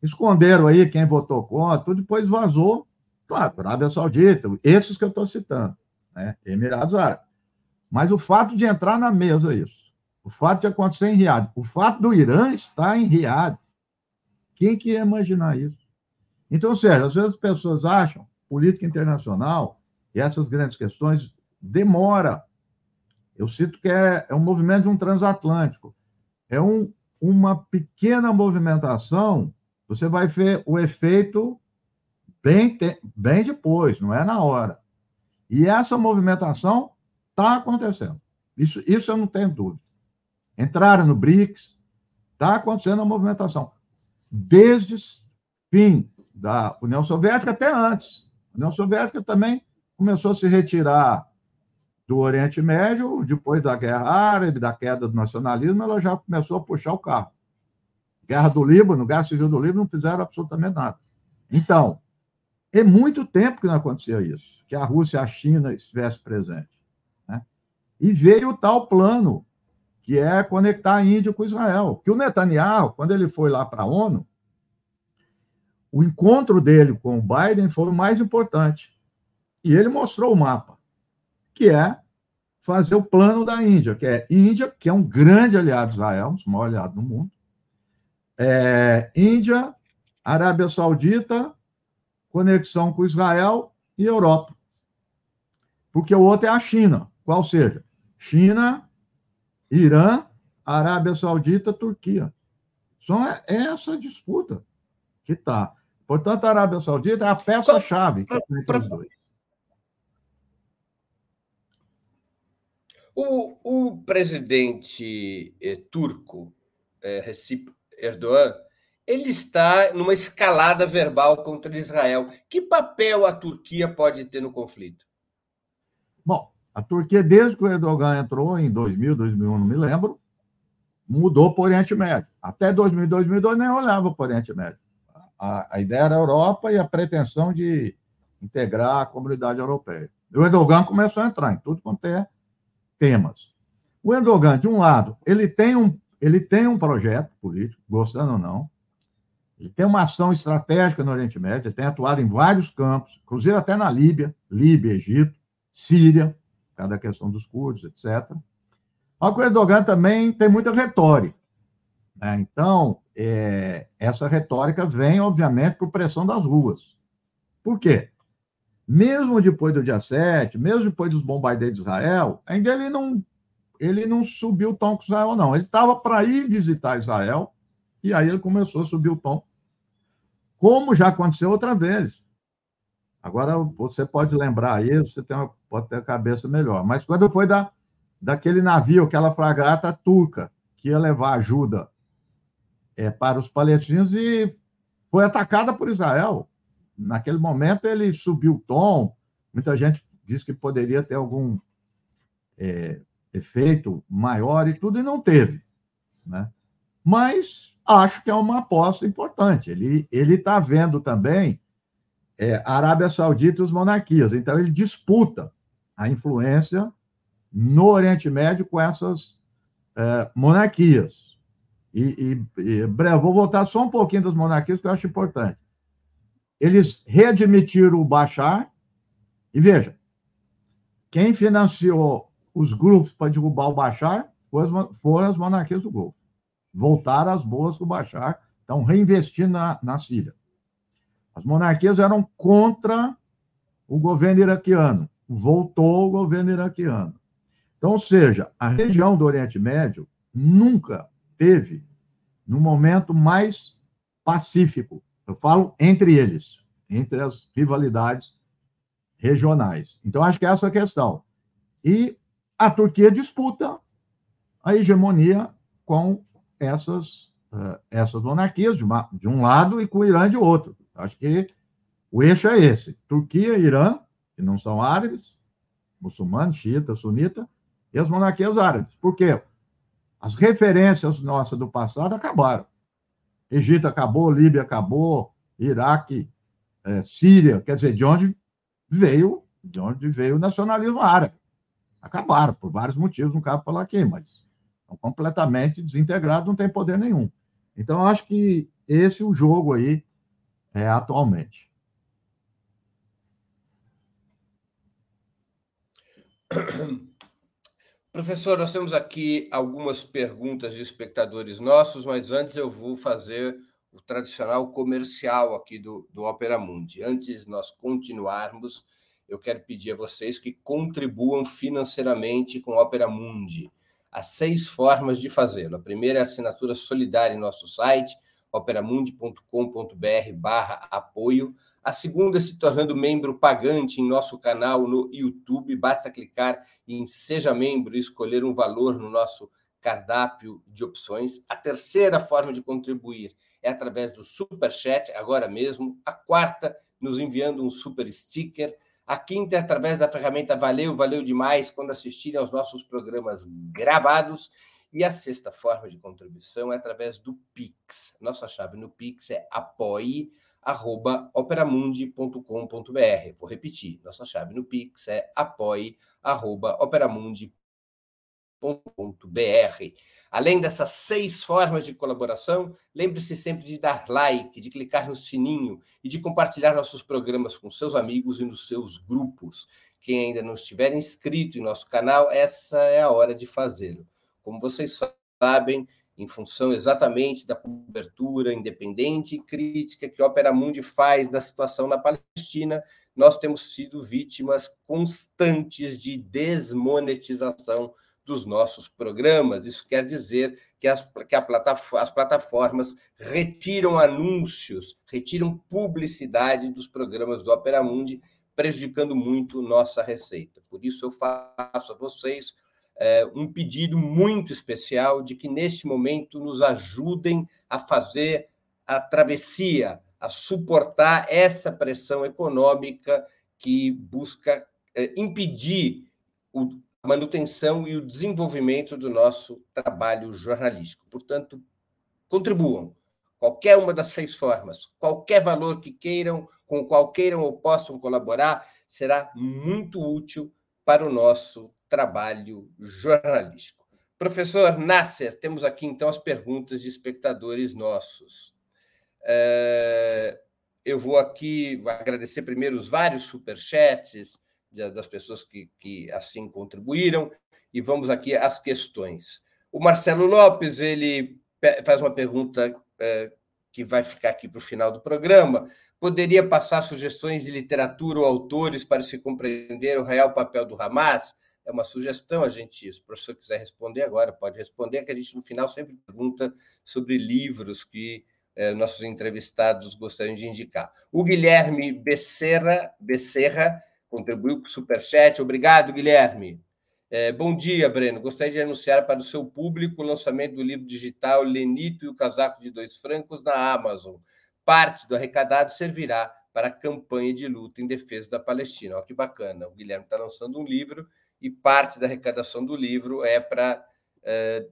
Esconderam aí quem votou contra, depois vazou. Claro, Arábia Saudita, esses que eu estou citando, né? Emirados Árabes. Mas o fato de entrar na mesa, isso. O fato de acontecer em Riad, o fato do Irã estar em Riad. Quem que ia imaginar isso? Então, sério, às vezes as pessoas acham política internacional e essas grandes questões demora. Eu cito que é, é um movimento de um transatlântico. É um, uma pequena movimentação, você vai ver o efeito bem, bem depois, não é na hora. E essa movimentação está acontecendo. Isso, isso eu não tenho dúvida. Entraram no BRICS, está acontecendo a movimentação. Desde fim da União Soviética até antes. A União Soviética também começou a se retirar do Oriente Médio, depois da Guerra Árabe, da queda do nacionalismo, ela já começou a puxar o carro. Guerra do Líbano, Guerra Civil do Líbano, não fizeram absolutamente nada. Então, é muito tempo que não acontecia isso, que a Rússia e a China estivessem presentes. Né? E veio o tal plano, que é conectar a Índia com Israel. Que o Netanyahu, quando ele foi lá para a ONU, o encontro dele com o Biden foi o mais importante. E ele mostrou o mapa, que é fazer o plano da Índia, que é Índia, que é um grande aliado de Israel, um maior aliado do mundo. É, Índia, Arábia Saudita, conexão com Israel e Europa. Porque o outro é a China, qual seja, China, Irã, Arábia Saudita, Turquia. Só é essa disputa que está. Portanto, a Arábia Saudita é a peça-chave entre os dois. O, o presidente eh, turco, eh, Recep Erdogan, ele está numa escalada verbal contra Israel. Que papel a Turquia pode ter no conflito? Bom, a Turquia, desde que o Erdogan entrou em 2000, 2001, não me lembro, mudou para o Oriente Médio. Até 2000, 2002 nem olhava para o Oriente Médio a, a ideia era a Europa e a pretensão de integrar a comunidade europeia. O Erdogan começou a entrar em tudo quanto é temas. O Erdogan, de um lado, ele tem um, ele tem um projeto político, gostando ou não, ele tem uma ação estratégica no Oriente Médio, ele tem atuado em vários campos, inclusive até na Líbia, Líbia, Egito, Síria, cada questão dos curdos, etc. Mas o Erdogan também tem muita retórica. Né? Então, é, essa retórica vem, obviamente, por pressão das ruas. Por quê? Mesmo depois do dia 7, mesmo depois dos bombardeios de Israel, ainda ele não, ele não subiu o tom com Israel, não. Ele estava para ir visitar Israel, e aí ele começou a subir o tom, como já aconteceu outra vez. Agora, você pode lembrar aí, você tem uma, pode ter a cabeça melhor. Mas quando foi da, daquele navio, aquela fragata turca, que ia levar ajuda é, para os palestinos e foi atacada por Israel. Naquele momento ele subiu o tom, muita gente disse que poderia ter algum é, efeito maior e tudo, e não teve. Né? Mas acho que é uma aposta importante. Ele está vendo também é, a Arábia Saudita e os monarquias, então ele disputa a influência no Oriente Médio com essas é, monarquias. E, e, e vou voltar só um pouquinho das monarquias, que eu acho importante. Eles readmitiram o Bashar, e veja, quem financiou os grupos para derrubar o Bashar foram as monarquias do Golfo. Voltaram às boas do Bashar, estão reinvestindo na, na Síria. As monarquias eram contra o governo iraquiano, voltou o governo iraquiano. Então, ou seja, a região do Oriente Médio nunca teve no momento mais pacífico. Eu falo entre eles, entre as rivalidades regionais. Então, acho que é essa a questão. E a Turquia disputa a hegemonia com essas, uh, essas monarquias, de, uma, de um lado, e com o Irã de outro. Acho que o eixo é esse: Turquia Irã, que não são árabes, muçulmanos, xiita, sunita, e as monarquias árabes. Por quê? As referências nossas do passado acabaram. Egito acabou, Líbia acabou, Iraque, é, Síria, quer dizer, de onde veio, de onde veio o nacionalismo árabe. Acabaram, por vários motivos, não cabe falar aqui, mas estão completamente desintegrados, não tem poder nenhum. Então, acho que esse é o jogo aí é, atualmente. Professor, nós temos aqui algumas perguntas de espectadores nossos, mas antes eu vou fazer o tradicional comercial aqui do, do Opera Mundi. Antes de nós continuarmos, eu quero pedir a vocês que contribuam financeiramente com o Opera Mundi. Há seis formas de fazê-lo. A primeira é a assinatura solidária em nosso site, operamundi.com.br barra apoio. A segunda se tornando membro pagante em nosso canal no YouTube. Basta clicar em Seja Membro e escolher um valor no nosso cardápio de opções. A terceira forma de contribuir é através do Super Chat, agora mesmo. A quarta, nos enviando um super sticker. A quinta é através da ferramenta Valeu, valeu demais quando assistirem aos nossos programas gravados. E a sexta forma de contribuição é através do Pix. Nossa chave no Pix é apoie.operamundi.com.br. Vou repetir, nossa chave no Pix é apoie.operamundi.com.br www.cafeinacultura.com.br. Além dessas seis formas de colaboração, lembre-se sempre de dar like, de clicar no sininho e de compartilhar nossos programas com seus amigos e nos seus grupos. Quem ainda não estiver inscrito em nosso canal, essa é a hora de fazê-lo. Como vocês sabem, em função exatamente da cobertura independente e crítica que a Opera Mundi faz da situação na Palestina, nós temos sido vítimas constantes de desmonetização dos nossos programas. Isso quer dizer que as, que plataf as plataformas retiram anúncios, retiram publicidade dos programas do Opera Mundi, prejudicando muito nossa receita. Por isso, eu faço a vocês um pedido muito especial de que, neste momento, nos ajudem a fazer a travessia, a suportar essa pressão econômica que busca é, impedir o manutenção e o desenvolvimento do nosso trabalho jornalístico. Portanto, contribuam. Qualquer uma das seis formas, qualquer valor que queiram, com qual queiram ou possam colaborar, será muito útil para o nosso trabalho jornalístico. Professor Nasser, temos aqui então as perguntas de espectadores nossos. É, eu vou aqui agradecer primeiro os vários superchats, das pessoas que, que assim contribuíram, e vamos aqui às questões. O Marcelo Lopes ele faz uma pergunta é, que vai ficar aqui para o final do programa. Poderia passar sugestões de literatura ou autores para se compreender o real papel do Hamas? É uma sugestão, a gente, se o professor quiser responder agora, pode responder, que a gente no final sempre pergunta sobre livros que é, nossos entrevistados gostariam de indicar. O Guilherme Becerra, Becerra contribuiu com o Superchat. Obrigado, Guilherme. É, bom dia, Breno. Gostaria de anunciar para o seu público o lançamento do livro digital Lenito e o Casaco de Dois Francos na Amazon. Parte do arrecadado servirá para a campanha de luta em defesa da Palestina. Olha que bacana. O Guilherme está lançando um livro e parte da arrecadação do livro é para é,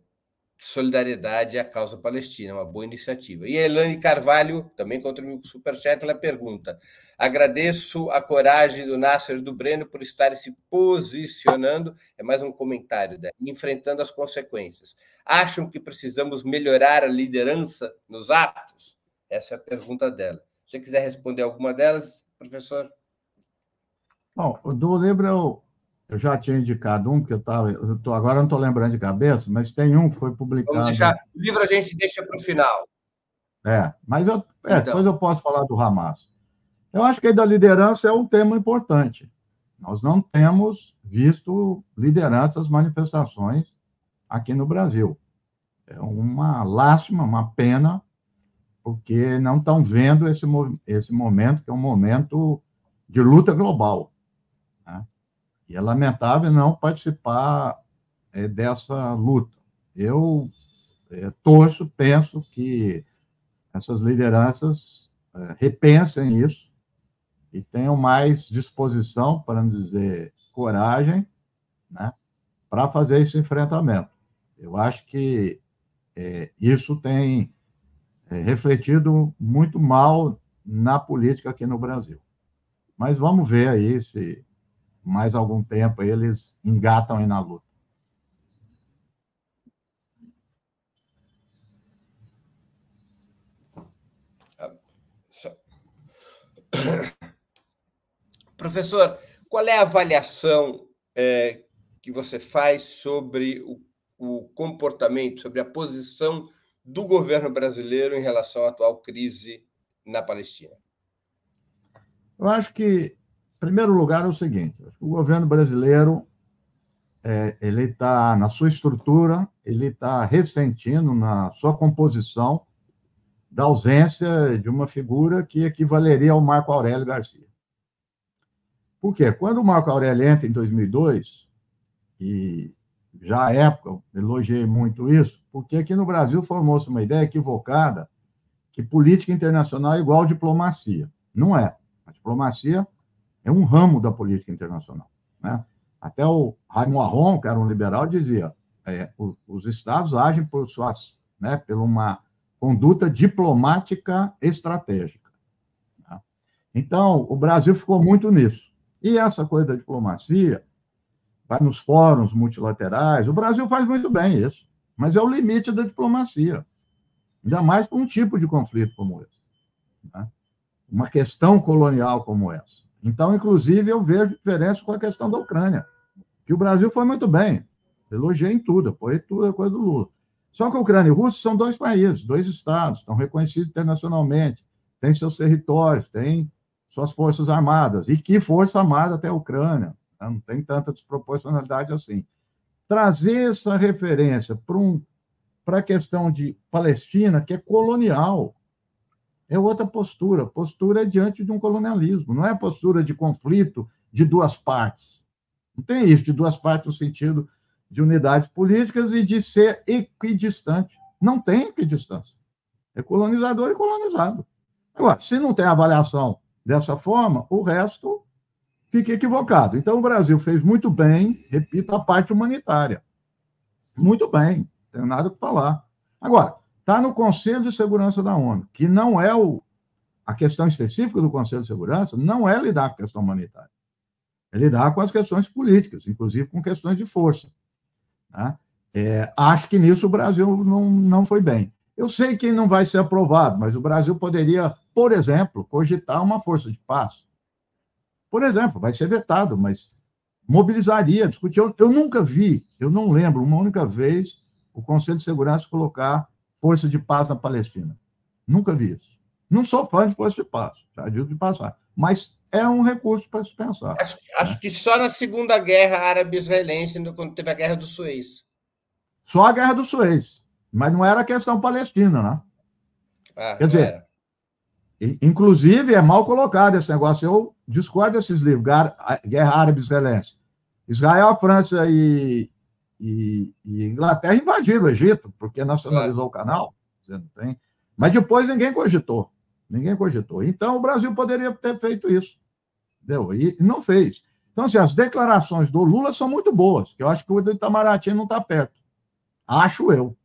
solidariedade à causa palestina, uma boa iniciativa. E a Elane Carvalho, também contribuiu com o Superchat, ela pergunta: agradeço a coragem do Nasser e do Breno por estarem se posicionando, é mais um comentário, né? enfrentando as consequências. Acham que precisamos melhorar a liderança nos atos? Essa é a pergunta dela. Se você quiser responder alguma delas, professor. Bom, do livro eu eu já tinha indicado um, que eu estava. Agora não estou lembrando de cabeça, mas tem um que foi publicado. Deixar, o livro a gente deixa para o final. É, mas eu, é, então. depois eu posso falar do Hamas. Eu acho que aí da liderança é um tema importante. Nós não temos visto lideranças, manifestações aqui no Brasil. É uma lástima, uma pena, porque não estão vendo esse, esse momento, que é um momento de luta global. E é lamentável não participar é, dessa luta. Eu é, torço, penso que essas lideranças é, repensem isso e tenham mais disposição, para não dizer coragem, né, para fazer esse enfrentamento. Eu acho que é, isso tem é, refletido muito mal na política aqui no Brasil. Mas vamos ver aí se mais algum tempo eles engatam aí na luta. Professor, qual é a avaliação é, que você faz sobre o, o comportamento, sobre a posição do governo brasileiro em relação à atual crise na Palestina? Eu acho que, primeiro lugar, é o seguinte: o governo brasileiro é, ele está na sua estrutura, ele está ressentindo na sua composição da ausência de uma figura que equivaleria ao Marco Aurélio Garcia. Por quê? Quando o Marco Aurélio entra em 2002, e já à época elogiei muito isso, porque aqui no Brasil formou-se uma ideia equivocada que política internacional é igual diplomacia. Não é. A diplomacia é um ramo da política internacional. Né? Até o Raymond Aron, que era um liberal, dizia é, os estados agem por suas, né, por uma conduta diplomática estratégica. Tá? Então, o Brasil ficou muito nisso. E essa coisa da diplomacia, vai nos fóruns multilaterais, o Brasil faz muito bem isso, mas é o limite da diplomacia. Ainda mais para um tipo de conflito como esse. Né? Uma questão colonial como essa. Então, inclusive, eu vejo diferença com a questão da Ucrânia, que o Brasil foi muito bem. Elogiei em tudo, apoiei tudo a coisa do Lula. Só que a Ucrânia e a Rússia são dois países, dois estados, estão reconhecidos internacionalmente, têm seus territórios, têm suas forças armadas. E que força armada tem a Ucrânia? Né? Não tem tanta desproporcionalidade assim. Trazer essa referência para um, a questão de Palestina, que é colonial, é outra postura. Postura é diante de um colonialismo, não é postura de conflito de duas partes. Não tem isso, de duas partes no sentido de unidades políticas e de ser equidistante. Não tem equidistância. É colonizador e colonizado. Agora, se não tem avaliação dessa forma, o resto fica equivocado. Então, o Brasil fez muito bem, repito, a parte humanitária. Muito bem, não tenho nada para falar. Agora, está no Conselho de Segurança da ONU, que não é o, a questão específica do Conselho de Segurança, não é lidar com a questão humanitária. É lidar com as questões políticas, inclusive com questões de força. Né? É, acho que nisso o Brasil não, não foi bem. Eu sei que não vai ser aprovado, mas o Brasil poderia, por exemplo, cogitar uma força de paz. Por exemplo, vai ser vetado, mas mobilizaria, discutir. Eu, eu nunca vi, eu não lembro, uma única vez, o Conselho de Segurança colocar força de paz na Palestina. Nunca vi isso. Não sou fã de força de paz, já digo de passar. Mas é um recurso para se pensar. Acho, acho, que só na Segunda Guerra Árabe-Israelense, quando teve a Guerra do Suez. Só a Guerra do Suez. Mas não era a questão palestina, né? Ah, Quer dizer, era. inclusive é mal colocado esse negócio. Eu discordo desses livros, Guerra Árabe-Israelense. Israel, França e, e, e, Inglaterra invadiram o Egito, porque nacionalizou claro. o canal. Você não tem. Mas depois ninguém cogitou. Ninguém cogitou. Então, o Brasil poderia ter feito isso. Entendeu? E não fez. Então, assim, as declarações do Lula são muito boas, eu acho que o do Itamaraty não está perto. Acho eu.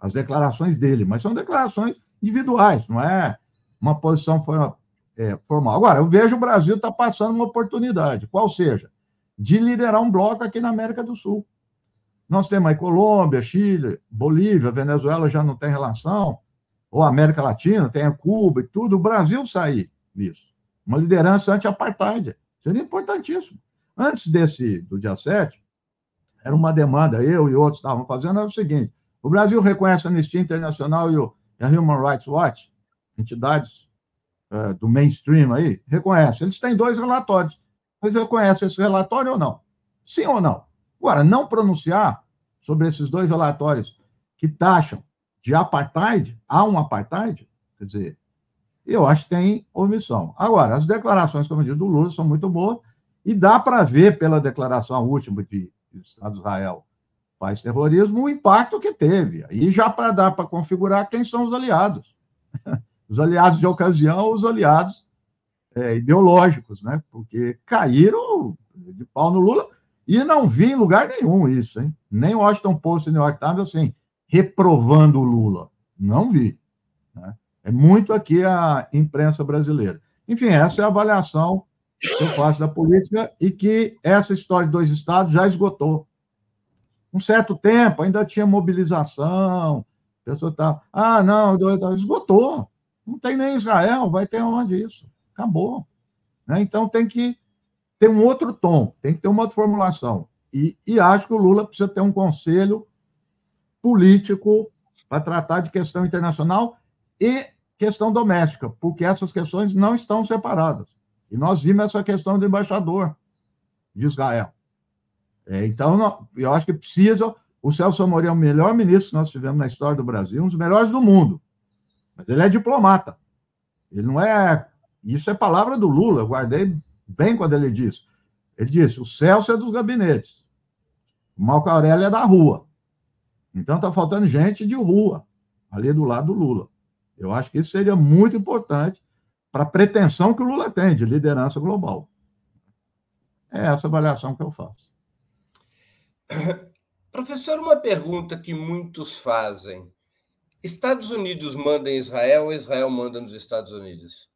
As declarações dele, mas são declarações individuais, não é uma posição é, formal. Agora, eu vejo o Brasil está passando uma oportunidade, qual seja, de liderar um bloco aqui na América do Sul. Nós temos aí Colômbia, Chile, Bolívia, Venezuela já não tem relação, ou América Latina, tem a Cuba e tudo, o Brasil sair disso. Uma liderança anti-apartheid. Seria importantíssimo. Antes desse, do dia 7, era uma demanda, eu e outros estavam fazendo, era o seguinte: o Brasil reconhece a Anistia Internacional e, o, a Human Rights Watch, entidades uh, do mainstream aí, reconhece. Eles têm dois relatórios. Eles reconhecem esse relatório ou não? Sim ou não? Agora, não pronunciar sobre esses dois relatórios que taxam de apartheid, há um apartheid, quer dizer, eu acho que tem omissão. Agora, as declarações, como eu disse, do Lula são muito boas, e dá para ver pela declaração última de, Estado de Israel faz terrorismo o impacto que teve. Aí já para dar para configurar quem são os aliados. Os aliados de ocasião, os aliados é, ideológicos, né? Porque caíram de pau no Lula e não vi em lugar nenhum isso, hein? Nem Washington Post e New York Times assim reprovando o Lula. Não vi. Né? É muito aqui a imprensa brasileira. Enfim, essa é a avaliação que eu faço da política e que essa história de dois estados já esgotou. Um certo tempo ainda tinha mobilização, a pessoa está, ah, não, esgotou. Não tem nem Israel, vai ter onde isso? Acabou. Né? Então tem que ter um outro tom, tem que ter uma outra formulação. E, e acho que o Lula precisa ter um conselho político para tratar de questão internacional e questão doméstica, porque essas questões não estão separadas. E nós vimos essa questão do embaixador de Israel. É, então, eu acho que precisa. O Celso Amorim é o melhor ministro que nós tivemos na história do Brasil, um dos melhores do mundo. Mas ele é diplomata. Ele não é. Isso é palavra do Lula, eu guardei bem quando ele disse. Ele disse: o Celso é dos gabinetes, o Marco Aurélio é da rua. Então está faltando gente de rua, ali do lado do Lula. Eu acho que isso seria muito importante para a pretensão que o Lula tem de liderança global. É essa avaliação que eu faço. Professor, uma pergunta que muitos fazem. Estados Unidos manda em Israel ou Israel manda nos Estados Unidos?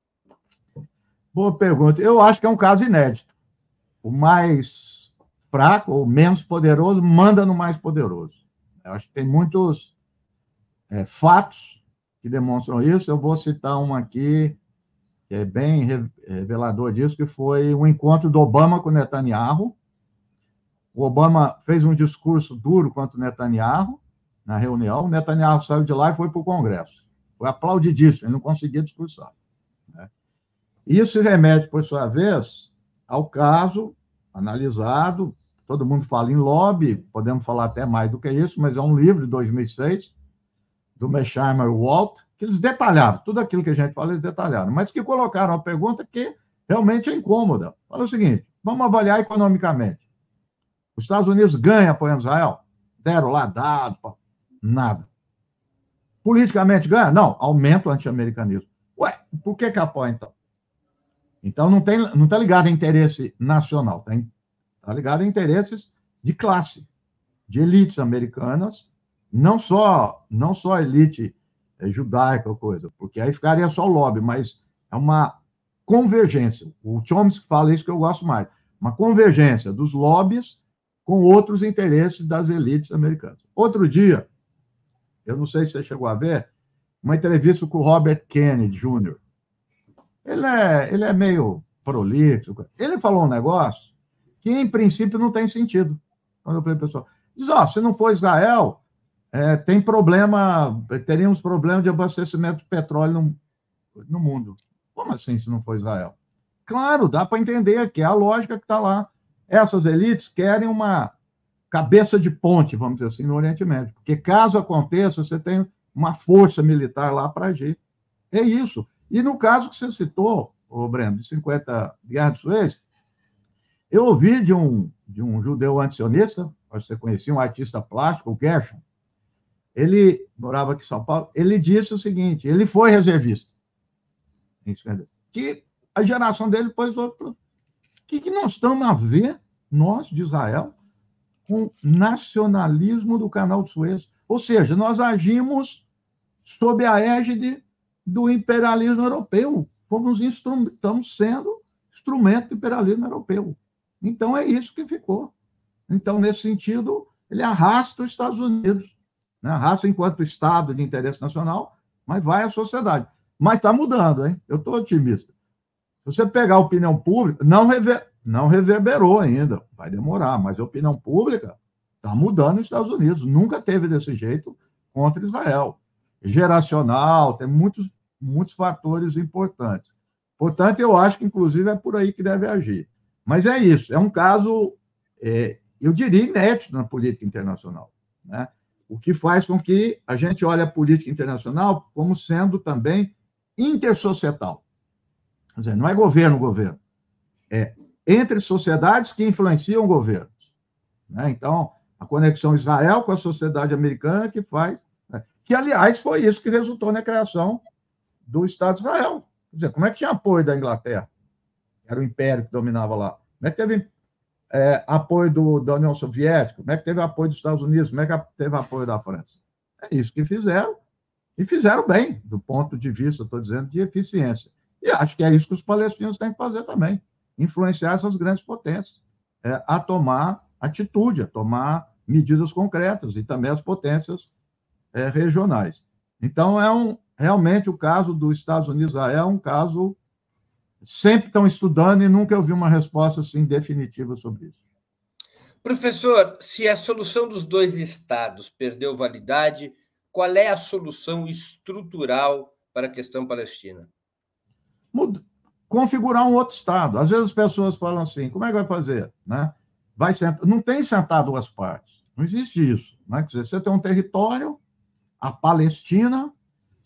Boa pergunta. Eu acho que é um caso inédito. O mais fraco ou menos poderoso manda no mais poderoso. Eu acho que tem muitos é, fatos que demonstram isso. Eu vou citar um aqui que é bem revelador disso, que foi o um encontro do Obama com Netanyahu. O Obama fez um discurso duro contra o Netanyahu na reunião. O Netanyahu saiu de lá e foi para o Congresso. Foi aplaudidíssimo, ele não conseguia discursar. Isso remete, por sua vez, ao caso analisado. Todo mundo fala em lobby, podemos falar até mais do que isso, mas é um livro de 2006, do Mesheimer Walt, que eles detalharam, tudo aquilo que a gente fala, eles detalharam, mas que colocaram a pergunta que realmente é incômoda. Fala o seguinte: vamos avaliar economicamente. Os Estados Unidos ganham apoiando Israel? Deram lá dados, nada. Politicamente ganha? Não, aumenta o anti-americanismo. Ué, por que, que apoia então? Então não está não tá ligado a interesse nacional, está tá ligado a interesses de classe, de elites americanas, não só, não só elite é, judaica ou coisa, porque aí ficaria só o lobby, mas é uma convergência. O Chomsky fala isso que eu gosto mais. Uma convergência dos lobbies com outros interesses das elites americanas. Outro dia, eu não sei se você chegou a ver, uma entrevista com o Robert Kennedy Jr. Ele é, ele é meio prolixo. Ele falou um negócio que, em princípio, não tem sentido. Quando eu falei, pessoal, diz: ó, oh, se não for Israel, é, tem problema, teríamos problema de abastecimento de petróleo no, no mundo. Como assim, se não for Israel? Claro, dá para entender que é a lógica que está lá. Essas elites querem uma cabeça de ponte, vamos dizer assim, no Oriente Médio. Porque caso aconteça, você tem uma força militar lá para agir. É isso. E no caso que você citou, o Breno, de 50 Guerra de Suez, eu ouvi de um, de um judeu antisionista, você conhecia, um artista plástico, o Gershon, ele morava aqui em São Paulo, ele disse o seguinte, ele foi reservista. Que a geração dele depois foi O que, que nós estamos a ver, nós de Israel, com nacionalismo do canal de Suez? Ou seja, nós agimos sob a égide do imperialismo europeu. Fomos estamos sendo instrumento do imperialismo europeu. Então é isso que ficou. Então, nesse sentido, ele arrasta os Estados Unidos né? A raça enquanto Estado de interesse nacional, mas vai à sociedade. Mas está mudando, hein? Eu estou otimista. Se você pegar a opinião pública, não, rever, não reverberou ainda, vai demorar, mas a opinião pública está mudando nos Estados Unidos. Nunca teve desse jeito contra Israel. Geracional, tem muitos, muitos fatores importantes. Portanto, eu acho que, inclusive, é por aí que deve agir. Mas é isso, é um caso, é, eu diria, inédito na política internacional. Né? o que faz com que a gente olhe a política internacional como sendo também intersocietal. Quer dizer, não é governo-governo, é entre sociedades que influenciam governos. Né? Então, a conexão Israel com a sociedade americana que faz. Né? Que, aliás, foi isso que resultou na criação do Estado de Israel. Quer dizer, como é que tinha apoio da Inglaterra? Era o império que dominava lá. Como é que teve é, apoio do, da União Soviética, como é que teve apoio dos Estados Unidos, como é que teve apoio da França. É isso que fizeram, e fizeram bem, do ponto de vista, estou dizendo, de eficiência. E acho que é isso que os palestinos têm que fazer também. influenciar essas grandes potências é, a tomar atitude, a tomar medidas concretas e também as potências é, regionais. Então, é um, realmente o caso dos Estados Unidos é um caso sempre estão estudando e nunca eu vi uma resposta assim definitiva sobre isso. Professor, se a solução dos dois estados perdeu validade, qual é a solução estrutural para a questão palestina? Configurar um outro estado. Às vezes as pessoas falam assim: como é que vai fazer? Né? Vai sentar... Não tem sentar duas partes. Não existe isso. Né? Quer dizer, você tem um território, a Palestina,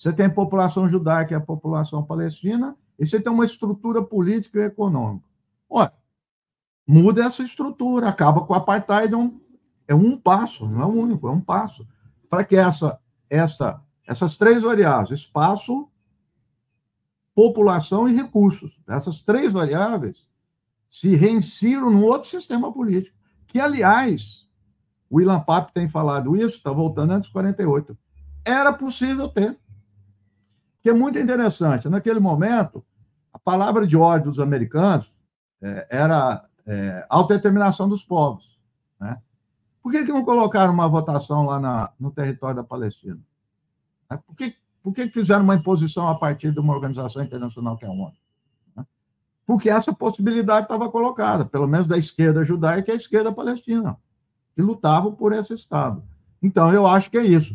você tem população judaica e a população palestina, e você tem uma estrutura política e econômica. Olha, muda essa estrutura, acaba com o apartheid, é um, é um passo, não é o único, é um passo, para que essa, essa, essas três variáveis, espaço, população e recursos, essas três variáveis se reinsiram num outro sistema político, que, aliás, o William Papp tem falado isso, está voltando antes de 48, era possível ter. Que é muito interessante. Naquele momento, a palavra de ordem dos americanos é, era é, autodeterminação dos povos. Né? Por que, que não colocaram uma votação lá na, no território da Palestina? Né? Por, que, por que fizeram uma imposição a partir de uma organização internacional que é a ONU? Né? Porque essa possibilidade estava colocada, pelo menos da esquerda judaica e a esquerda palestina, que lutavam por esse Estado. Então, eu acho que é isso.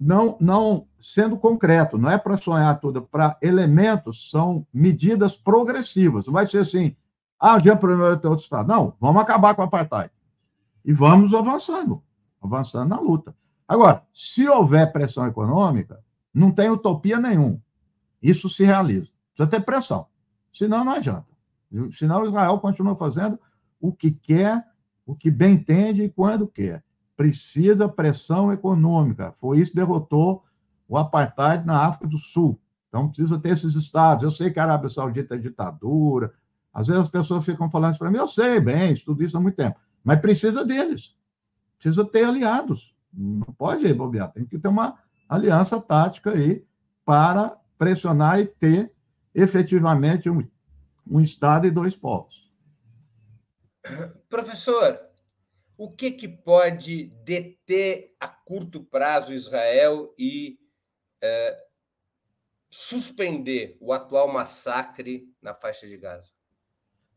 Não, não sendo concreto, não é para sonhar tudo, para elementos, são medidas progressivas. Não vai ser assim, ah, o dia primeiro tem outro Estado. Não, vamos acabar com o apartheid. E vamos avançando, avançando na luta. Agora, se houver pressão econômica, não tem utopia nenhum. Isso se realiza. Precisa ter pressão. Senão, não adianta. Senão, Israel continua fazendo o que quer, o que bem entende e quando quer. Precisa pressão econômica. Foi isso que derrotou o apartheid na África do Sul. Então, precisa ter esses estados. Eu sei que a Arábia Saudita é ditadura, às vezes as pessoas ficam falando isso para mim, eu sei bem, estudo isso há muito tempo, mas precisa deles. Precisa ter aliados. Não pode bobear, tem que ter uma aliança tática aí para pressionar e ter efetivamente um, um Estado e dois povos. Professor, o que, que pode deter a curto prazo Israel e é, suspender o atual massacre na faixa de Gaza?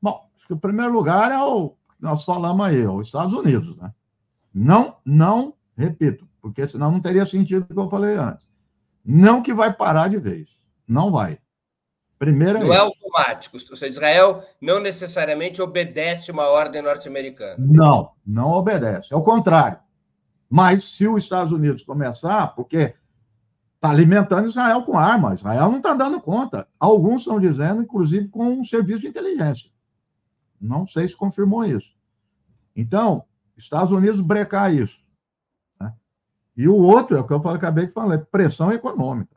Bom, acho que o primeiro lugar é o nós falamos aí, os Estados Unidos, né? Não, não, repito, porque senão não teria sentido o que eu falei antes. Não que vai parar de vez. Não vai. Primeiro não é, é automático. Ou seja, Israel não necessariamente obedece uma ordem norte-americana. Não, não obedece. É o contrário. Mas se os Estados Unidos começar, porque está alimentando Israel com armas, Israel não está dando conta. Alguns estão dizendo, inclusive, com um serviço de inteligência. Não sei se confirmou isso. Então, Estados Unidos brecar isso. Né? E o outro, é o que eu acabei de falar, é pressão econômica.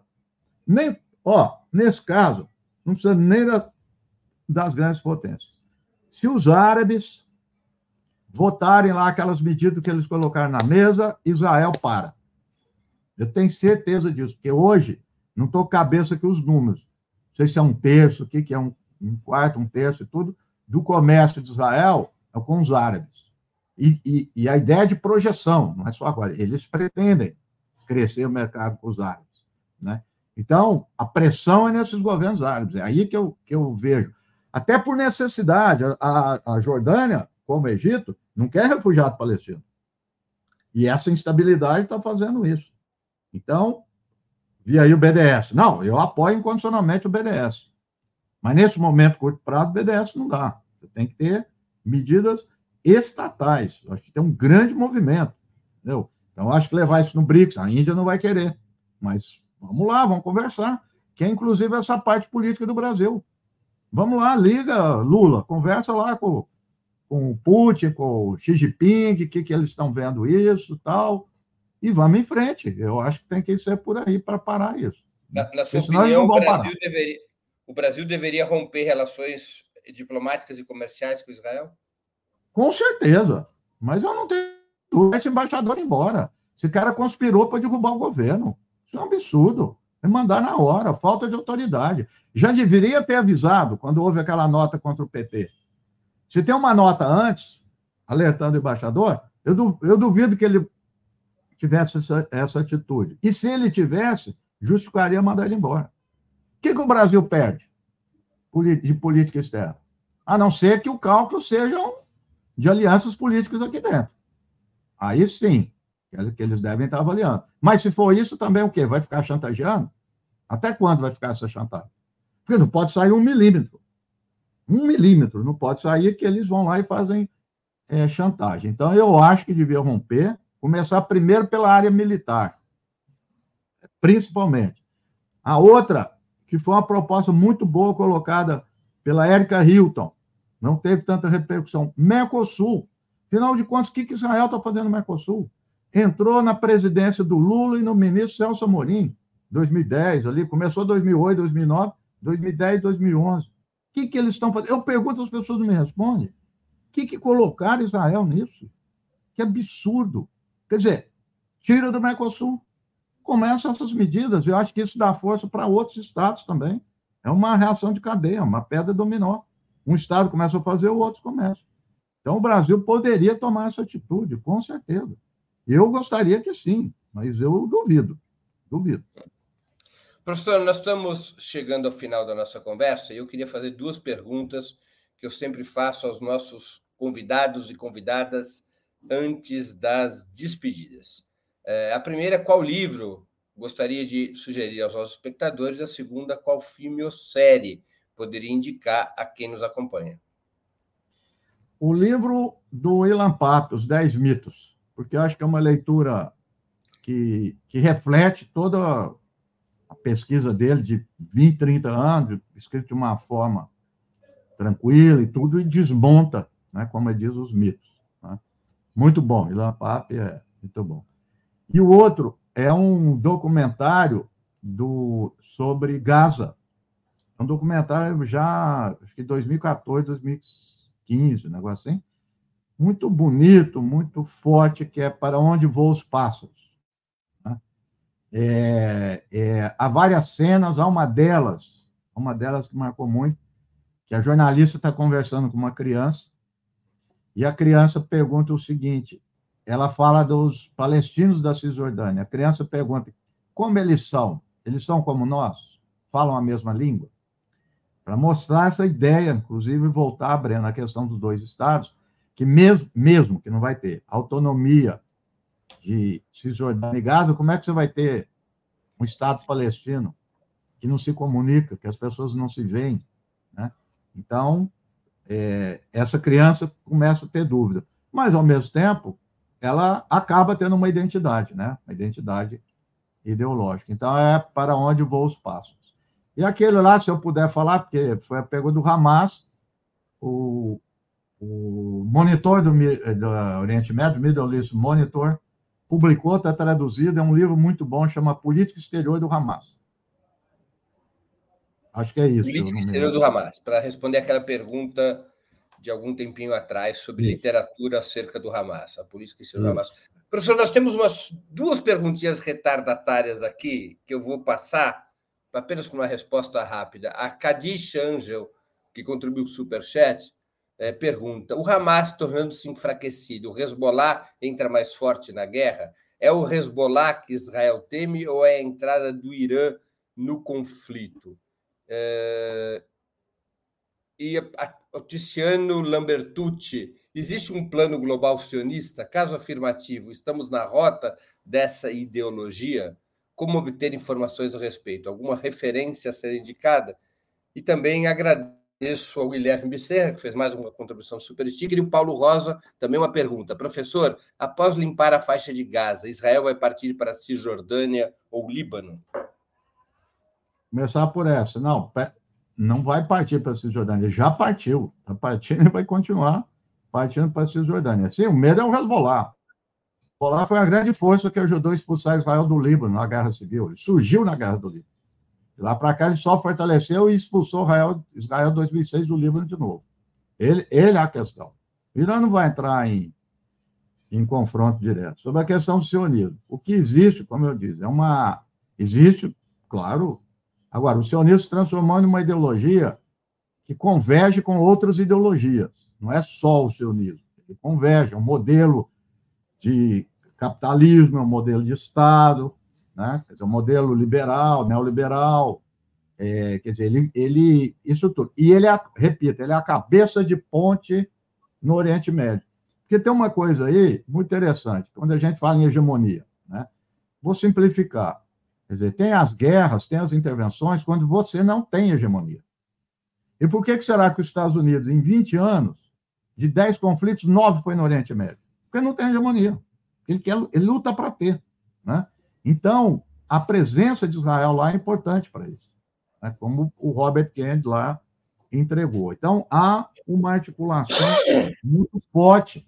Nem, ó, nesse caso, não precisa nem da, das grandes potências. Se os árabes votarem lá aquelas medidas que eles colocaram na mesa, Israel para. Eu tenho certeza disso, porque hoje não estou cabeça que os números. Não sei se é um terço, o que, que é um, um quarto, um terço e tudo, do comércio de Israel é com os árabes. E, e, e, a ideia de projeção, não é só agora, eles pretendem crescer o mercado com os árabes. Né? Então, a pressão é nesses governos árabes, é aí que eu, que eu vejo. Até por necessidade, a, a Jordânia, como o Egito, não quer refugiado palestino. E essa instabilidade está fazendo isso. Então, vi aí o BDS. Não, eu apoio incondicionalmente o BDS. Mas nesse momento, curto prazo, BDS não dá. Você tem que ter medidas estatais. Eu acho que tem um grande movimento. Entendeu? Então, acho que levar isso no BRICS, a Índia não vai querer. Mas vamos lá, vamos conversar. Que é inclusive essa parte política do Brasil. Vamos lá, liga, Lula, conversa lá com, com o Putin, com o Xi Jinping, o que, que eles estão vendo isso tal. E vamos em frente. Eu acho que tem que ser por aí para parar isso. Na, na sua opinião, o Brasil deveria, o Brasil deveria romper relações diplomáticas e comerciais com Israel? Com certeza. Mas eu não tenho esse embaixador embora. Esse cara conspirou para derrubar o governo. Isso é um absurdo. É mandar na hora, falta de autoridade. Já deveria ter avisado quando houve aquela nota contra o PT. Se tem uma nota antes, alertando o embaixador, eu, eu duvido que ele tivesse essa, essa atitude. E se ele tivesse, justificaria mandar ele embora. O que, que o Brasil perde de política externa? A não ser que o cálculo sejam de alianças políticas aqui dentro. Aí sim, que eles devem estar avaliando. Mas se for isso, também o quê? Vai ficar chantageando? Até quando vai ficar essa chantagem? Porque não pode sair um milímetro. Um milímetro. Não pode sair que eles vão lá e fazem é, chantagem. Então, eu acho que devia romper, começar primeiro pela área militar, principalmente. A outra, que foi uma proposta muito boa colocada pela Érica Hilton, não teve tanta repercussão. Mercosul. Afinal de contas, o que, que Israel está fazendo no Mercosul? Entrou na presidência do Lula e no ministro Celso Amorim, 2010, ali, começou 2008, 2009, 2010, 2011. O que, que eles estão fazendo? Eu pergunto, as pessoas não me respondem. O que, que colocaram Israel nisso? Que absurdo. Quer dizer, tira do Mercosul. Começam essas medidas. Eu acho que isso dá força para outros estados também. É uma reação de cadeia, uma pedra dominó. Um estado começa a fazer, o outro começa. Então, o Brasil poderia tomar essa atitude, com certeza. Eu gostaria que sim, mas eu duvido. Duvido. Professor, nós estamos chegando ao final da nossa conversa e eu queria fazer duas perguntas que eu sempre faço aos nossos convidados e convidadas antes das despedidas. É, a primeira, qual livro gostaria de sugerir aos nossos espectadores? A segunda, qual filme ou série poderia indicar a quem nos acompanha? O livro do Ilan Pape, Os Dez Mitos, porque eu acho que é uma leitura que, que reflete toda a pesquisa dele de 20, 30 anos, escrito de uma forma tranquila e tudo, e desmonta, né, como ele diz, os mitos. Né? Muito bom, Ilan Pape é muito bom. E o outro é um documentário do, sobre Gaza. É um documentário já, acho que 2014, 2015, um negócio assim. Muito bonito, muito forte, que é Para Onde Voam os Pássaros. É, é, há várias cenas, há uma delas, uma delas que marcou muito, que a jornalista está conversando com uma criança, e a criança pergunta o seguinte: ela fala dos palestinos da Cisjordânia. A criança pergunta como eles são? Eles são como nós? Falam a mesma língua? Para mostrar essa ideia, inclusive voltar Breno, a questão dos dois estados, que mesmo, mesmo que não vai ter autonomia de Cisjordânia e Gaza, como é que você vai ter um Estado palestino que não se comunica, que as pessoas não se veem? Né? Então, é, essa criança começa a ter dúvida. Mas, ao mesmo tempo, ela acaba tendo uma identidade, né? uma identidade ideológica. Então, é para onde voam os passos. E aquele lá, se eu puder falar, porque foi a pergunta do Hamas, o, o monitor do, do Oriente Médio, Middle East Monitor, publicou, está traduzido, é um livro muito bom, chama Política Exterior do Hamas. Acho que é isso. Política Exterior do Hamas, para responder aquela pergunta de algum tempinho atrás sobre isso. literatura acerca do Hamas, a política exterior do Hamas. Professor, nós temos umas duas perguntinhas retardatárias aqui que eu vou passar apenas com uma resposta rápida. A Kadish Angel, que contribuiu com o Superchat, é, pergunta: o Hamas tornando-se enfraquecido, o Hezbollah entra mais forte na guerra? É o Hezbollah que Israel teme ou é a entrada do Irã no conflito? É... E o Tiziano Lambertucci, existe um plano global sionista? Caso afirmativo, estamos na rota dessa ideologia? Como obter informações a respeito? Alguma referência a ser indicada? E também agradeço Agradeço ao Guilherme Becerra, que fez mais uma contribuição super sticker, e o Paulo Rosa, também uma pergunta. Professor, após limpar a faixa de Gaza, Israel vai partir para Cisjordânia ou Líbano? Começar por essa. Não, não vai partir para Cisjordânia, já partiu. Está partindo e vai continuar partindo para Cisjordânia. Sim, o medo é o Hezbollah. O Hezbollah foi a grande força que ajudou a expulsar Israel do Líbano na Guerra Civil. Ele surgiu na Guerra do Líbano. De lá para cá, ele só fortaleceu e expulsou Israel, Israel 2006 do Líbano de novo. Ele, ele é a questão. O Irã não vai entrar em, em confronto direto. Sobre a questão do sionismo, o que existe, como eu disse, é uma. Existe Claro. Agora, o sionismo se transformou numa ideologia que converge com outras ideologias. Não é só o sionismo. Ele converge, é um modelo de capitalismo, é um modelo de Estado, né? quer dizer, um modelo liberal, neoliberal. É, quer dizer, ele, ele, isso tudo. E ele, é, repito, ele é a cabeça de ponte no Oriente Médio. Porque tem uma coisa aí muito interessante, quando a gente fala em hegemonia. Né? Vou simplificar. Quer dizer, tem as guerras, tem as intervenções, quando você não tem hegemonia. E por que, que será que os Estados Unidos, em 20 anos, de 10 conflitos, 9 foi no Oriente Médio? Porque não tem hegemonia. Ele, quer, ele luta para ter. Né? Então, a presença de Israel lá é importante para isso. Né? Como o Robert Kennedy lá entregou. Então, há uma articulação muito forte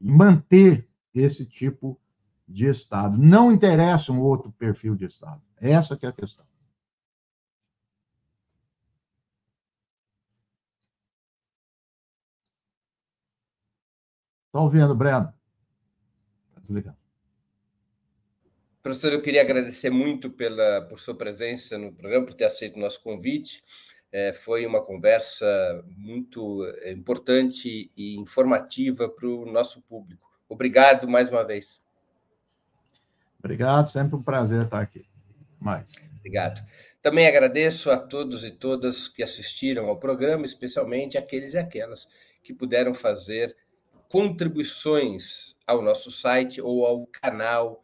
em manter esse tipo de Estado. Não interessa um outro perfil de Estado. Essa que é a questão. Está ouvindo, Breno? Está desligado. Professor, eu queria agradecer muito pela, por sua presença no programa, por ter aceito o nosso convite. É, foi uma conversa muito é, importante e informativa para o nosso público. Obrigado mais uma vez. Obrigado, sempre um prazer estar aqui. Mais. Obrigado. Também agradeço a todos e todas que assistiram ao programa, especialmente aqueles e aquelas que puderam fazer contribuições ao nosso site ou ao canal